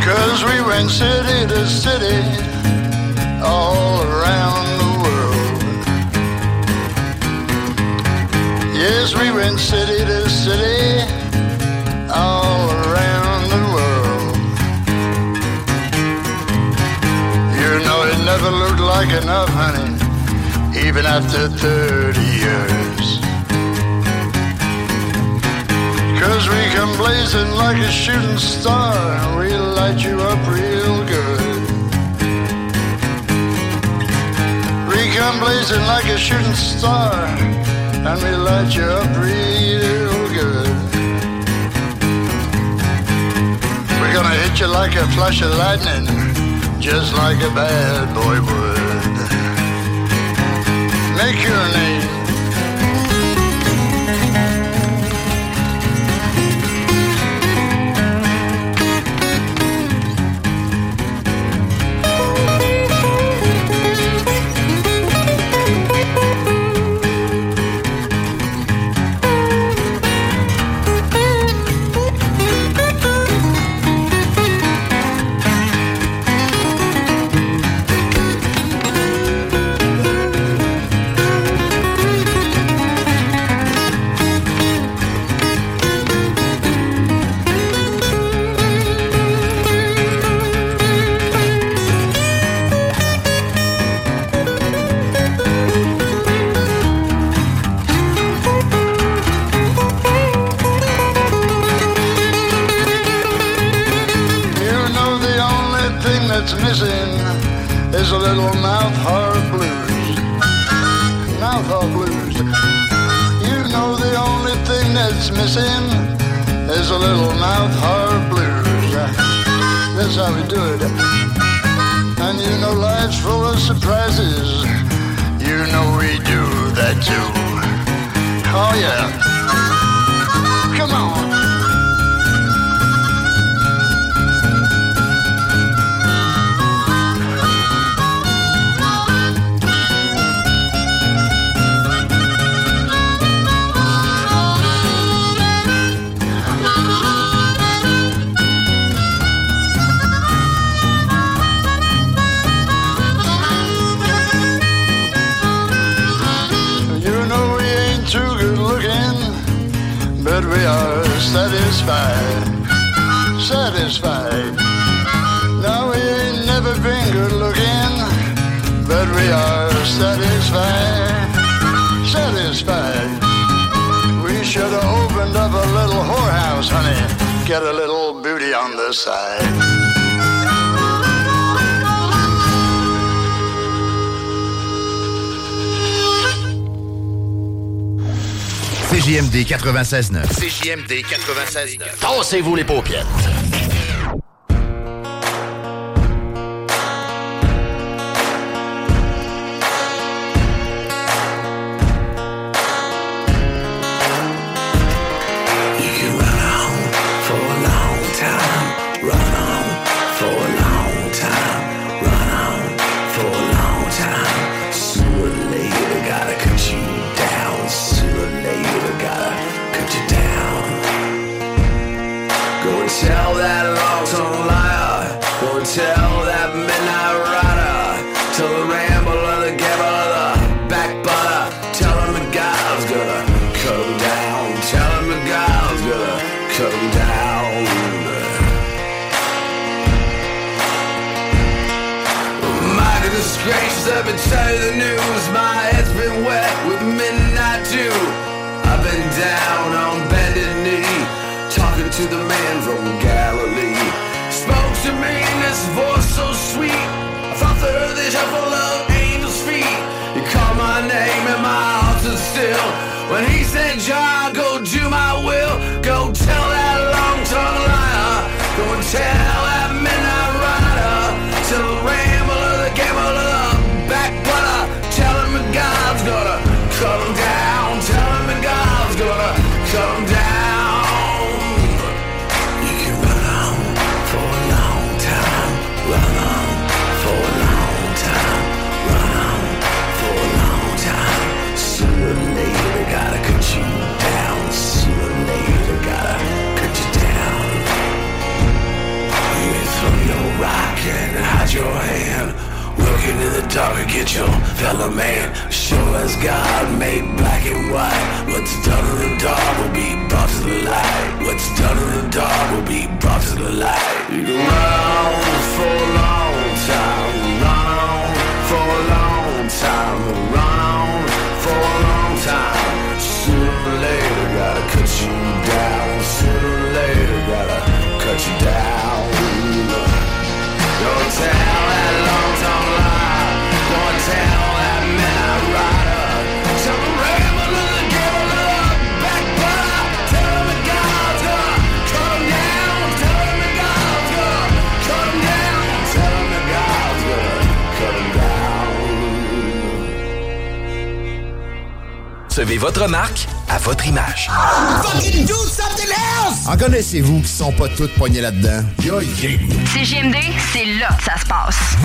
Cause we went city to city, all around the world. Yes, we went city to city all around the world. You know it never looked like enough, honey, even after 30 years. Cause we come blazing like a shooting star, and we light you up real come blazing like a shooting star, and we light you up real good. We're gonna hit you like a flash of lightning, just like a bad boy would. Make your name. Festa. Tassez-vous les pots. Daughter, get your fellow man. Sure as God made black and white. What's done in the dark will be brought to the light. What's done in the dark will be brought to the light. You go around for a long time. Run on for a long time. Run on for a long time. Sooner or later, gotta cut you down. Sooner or later, gotta cut you down. Your town. Concevez votre marque à votre image. En connaissez-vous qui sont pas toutes poignées là-dedans? Yeah, yeah. CGMD, c'est là que ça se passe.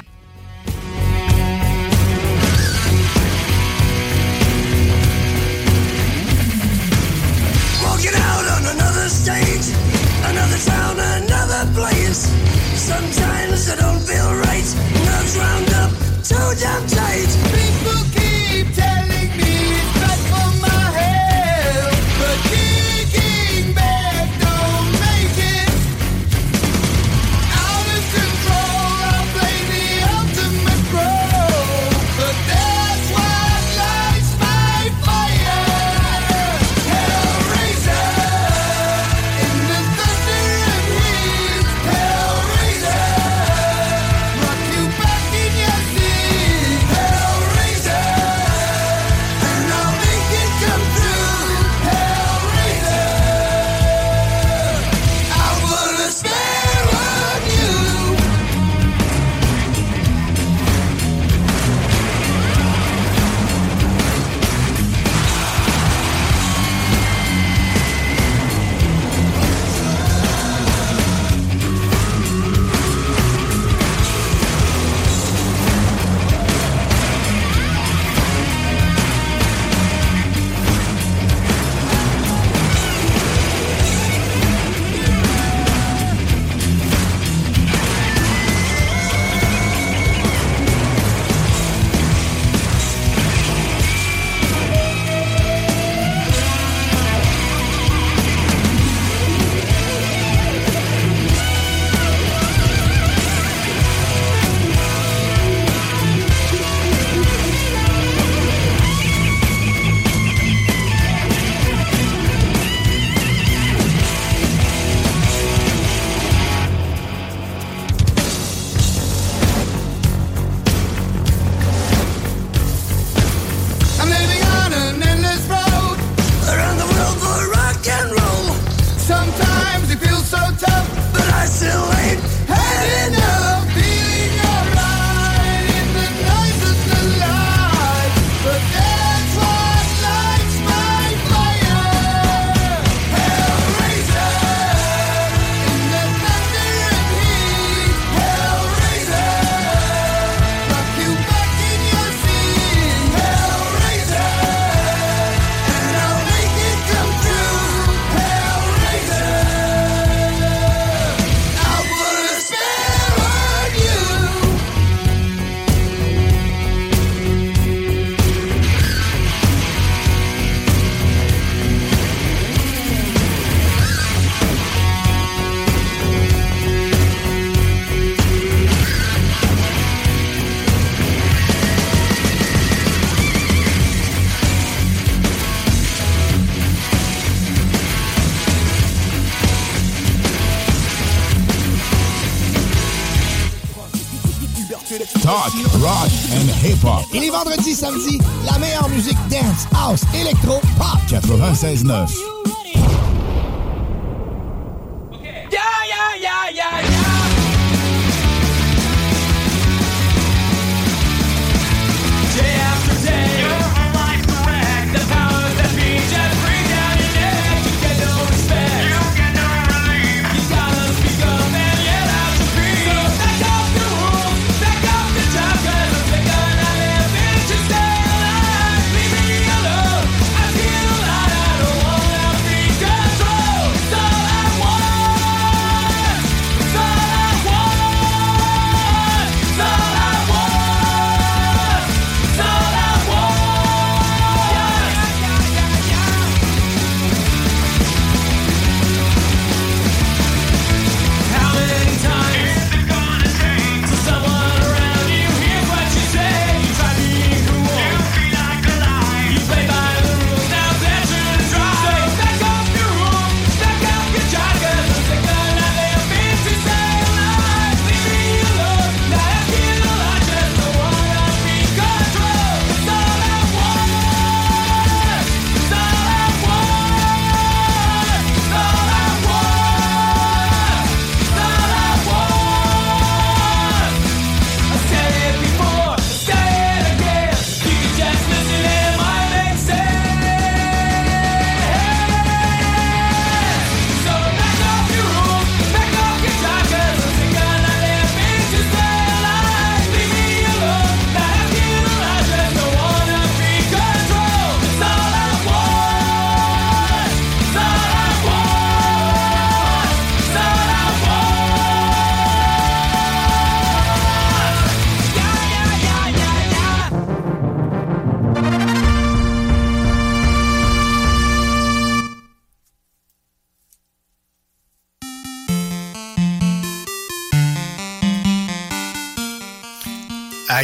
96.9.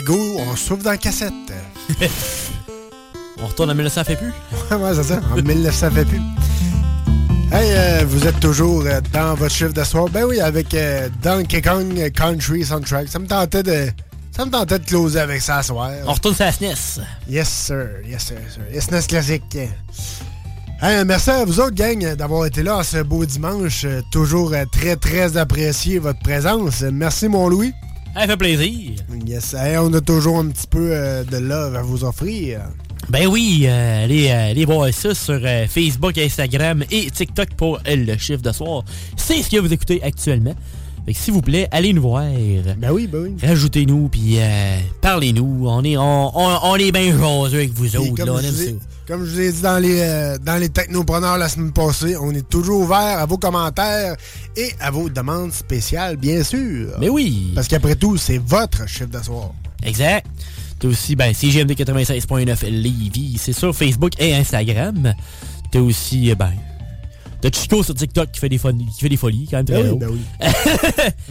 Go, on se trouve dans la cassette. On retourne en 1900 fait plus? Ouais, ouais, c'est ça. En 1900 fait plus. Hey, euh, vous êtes toujours euh, dans votre chiffre de soir. Ben oui, avec euh, Donkey Kong Country Soundtrack. Ça me tentait de. Ça me tentait de closer avec ça ce soir. On retourne sur la SNES. Yes, sir. Yes, sir. sir. SNES classique. Hey, merci à vous autres, gang, d'avoir été là ce beau dimanche. Toujours euh, très, très apprécié votre présence. Merci, mon Louis. Ça fait plaisir. Yes. Hey, on a toujours un petit peu euh, de love à vous offrir. Ben oui, euh, allez, euh, allez voir ça sur euh, Facebook, Instagram et TikTok pour le chiffre de soir. C'est ce que vous écoutez actuellement. Fait que s'il vous plaît, allez nous voir. Ben oui, ben oui. Rajoutez-nous, puis euh, parlez-nous. On est, on, on, on est bien jaseux avec vous autres. comme, Là, je ai, comme je vous ai dit dans les, euh, dans les technopreneurs la semaine passée, on est toujours ouvert à vos commentaires et à vos demandes spéciales, bien sûr. Mais oui. Parce qu'après tout, c'est votre chiffre de soir. Exact. T'as aussi, ben, CGMD 96.9 Lévis. C'est sur Facebook et Instagram. T'as aussi, euh, ben, t'as Chico sur TikTok qui fait des, folies, qui fait des folies, quand même très Ben oui, ben oui.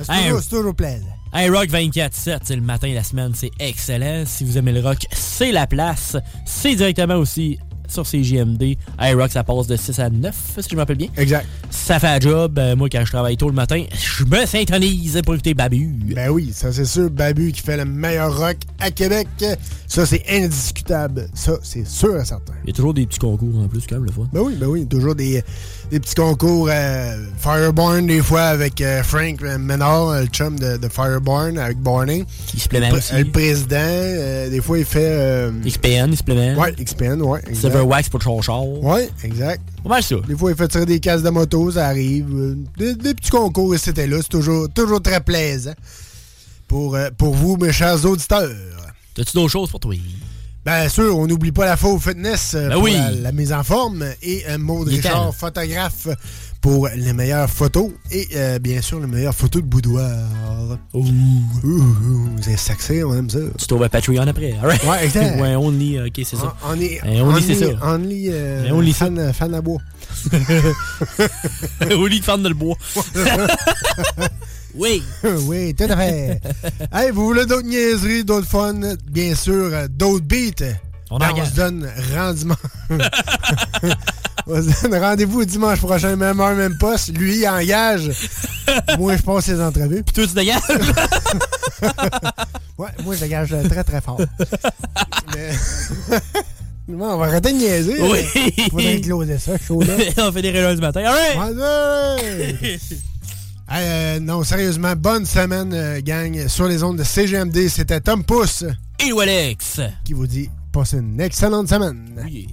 C'est Hey, toujours, c'est toujours plaisant. Hey, Rock 24-7, c'est le matin de la semaine, c'est excellent. Si vous aimez le rock, c'est la place. C'est directement aussi sur CJMD. Hey, Rock, ça passe de 6 à 9, si je me rappelle bien. Exact. Ça fait un job. Euh, moi, quand je travaille tôt le matin, je me synchronise pour écouter Babu. Ben oui, ça c'est sûr, Babu qui fait le meilleur rock à Québec. Ça, c'est indiscutable. Ça, c'est sûr et certain. Il y a toujours des petits concours en plus, quand même, le fun. Ben oui, ben oui, toujours des, des petits concours euh, Fireborn, des fois avec euh, Frank Menard, le chum de, de Fireborn, avec Barney. Il se plaît Le, aussi. le président, euh, des fois, il fait... euh, XPN, il se plaît. Ouais, XPN, ouais. Silverwax pour le char Ouais, exact. Pas mal ça. Des fois, il fait tirer des cases de moto, ça arrive. Des, des petits concours, et c'était là. C'est toujours, toujours très plaisant pour, pour vous, mes chers auditeurs. T'as-tu d'autres choses pour toi? Bien sûr, on n'oublie pas la faux fitness euh, Ben pour oui. la, la mise en forme et euh, Maud. Richard, photographe pour les meilleures photos et euh, bien sûr les meilleures photos de boudoir. Ouh, ouh, ouh, c'est sexy, on aime ça. Tu trouves un Patreon après. Right? Ouais, exact. ouais, only, ok, c'est ça. On Eh, only, c'est ça. Only, euh, Eh, only ça. fan, fan à lit de fan de le bois. oui. oui, tout à fait. hey, vous voulez d'autres niaiseries, d'autres fun, bien sûr, euh, d'autres beats. On Ben, engage. se donne rendement. on se donne rendez-vous dimanche prochain, même heure, même poste. Lui, il engage. moi, je passe ses entrevues. Puis toi, tu dégages? ouais, moi, je dégage très, très fort. Mais... Bon, on va arrêter de niaiser. Oui. Il faudrait closer ça, chaud là. on fait des réunions du matin. All right. Hey, euh, non, sérieusement, bonne semaine, euh, gang. Sur les ondes de CGMD, c'était Tom Pousse. Et Alex. Qui vous dit, passez une excellente semaine. Oui.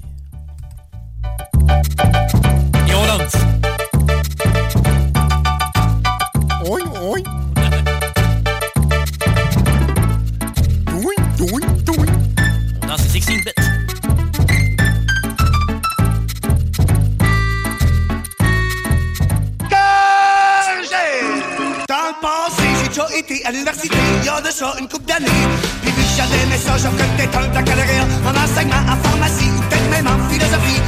Et on lance. Une couple d'années. Puis vu que j'avais aimé ça, j'aurais peut-être un baccalauréat en enseignement, en pharmacie ou peut-être même philosophie.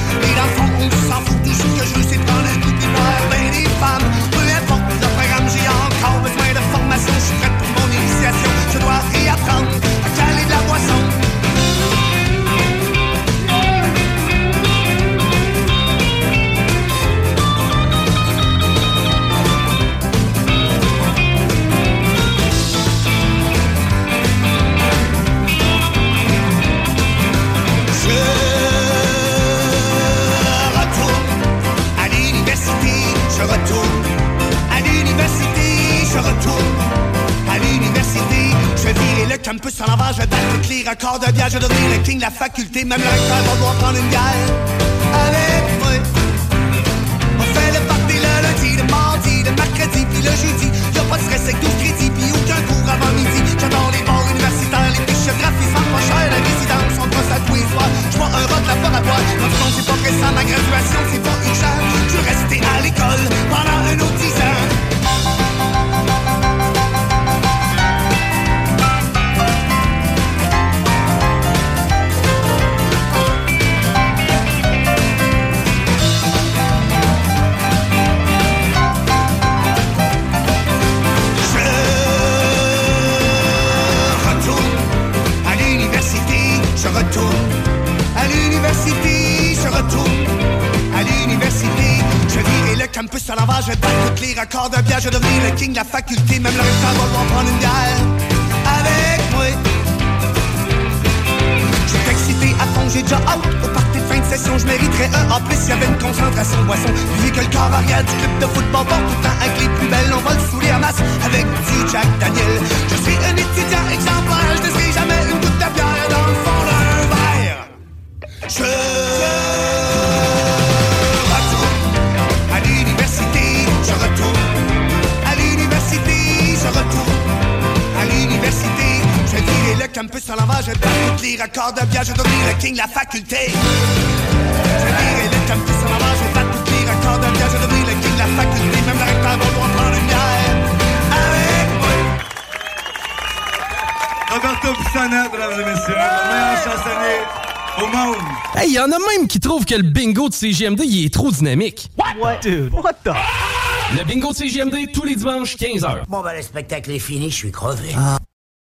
Records de bière, je devenir le king de la faculté, même le recteur va devoir prendre une bière avec moi. On fait le party le lundi, le mardi, le mercredi, puis le jeudi. Y'a pas de stress avec 12 crédits, puis aucun cours avant midi. J'adore les bars universitaires, les fiches graphismes pas cher, la résidence, on passe à tous les soirs. J'vois un rock laboratoire, non, non, c'est pas pressant, ma graduation, c'est pas urgent. Je veux rester à l'école pendant un autre 10 ans. Campus à l'envers, je vais battre tous les records de bière, je vais le king de la faculté, même le recteur va vouloir prendre une bière avec moi. Je suis excité à fond, j'ai déjà hâte au party fin de session, je mériterais un En plus, il y avait une concentration de boisson. Vu que le corps arrière du club de football porte tout le temps avec les plus belles, on va le saouler à masse avec du Jack Daniel. Je suis un étudiant exemplaire, je ne jamais une goutte de bière campus à l'envers, je vais battre tous les records de bière, je devenir le king de la faculté. Je vais virer le campus à l'envers, je vais battre tous les records de bière, je devenir le king de la faculté. Même le recteur va vouloir prendre une bière avec moi. Roberto Pisana, mesdames et messieurs, le meilleur chansonnier au monde. Hey, y en a même qui trouvent que le bingo de CGMD, il est trop dynamique. What? Dude, what the? Le bingo de CGMD, tous les dimanches, 15h. Bon, ben, le spectacle est fini, je suis crevé. Ah.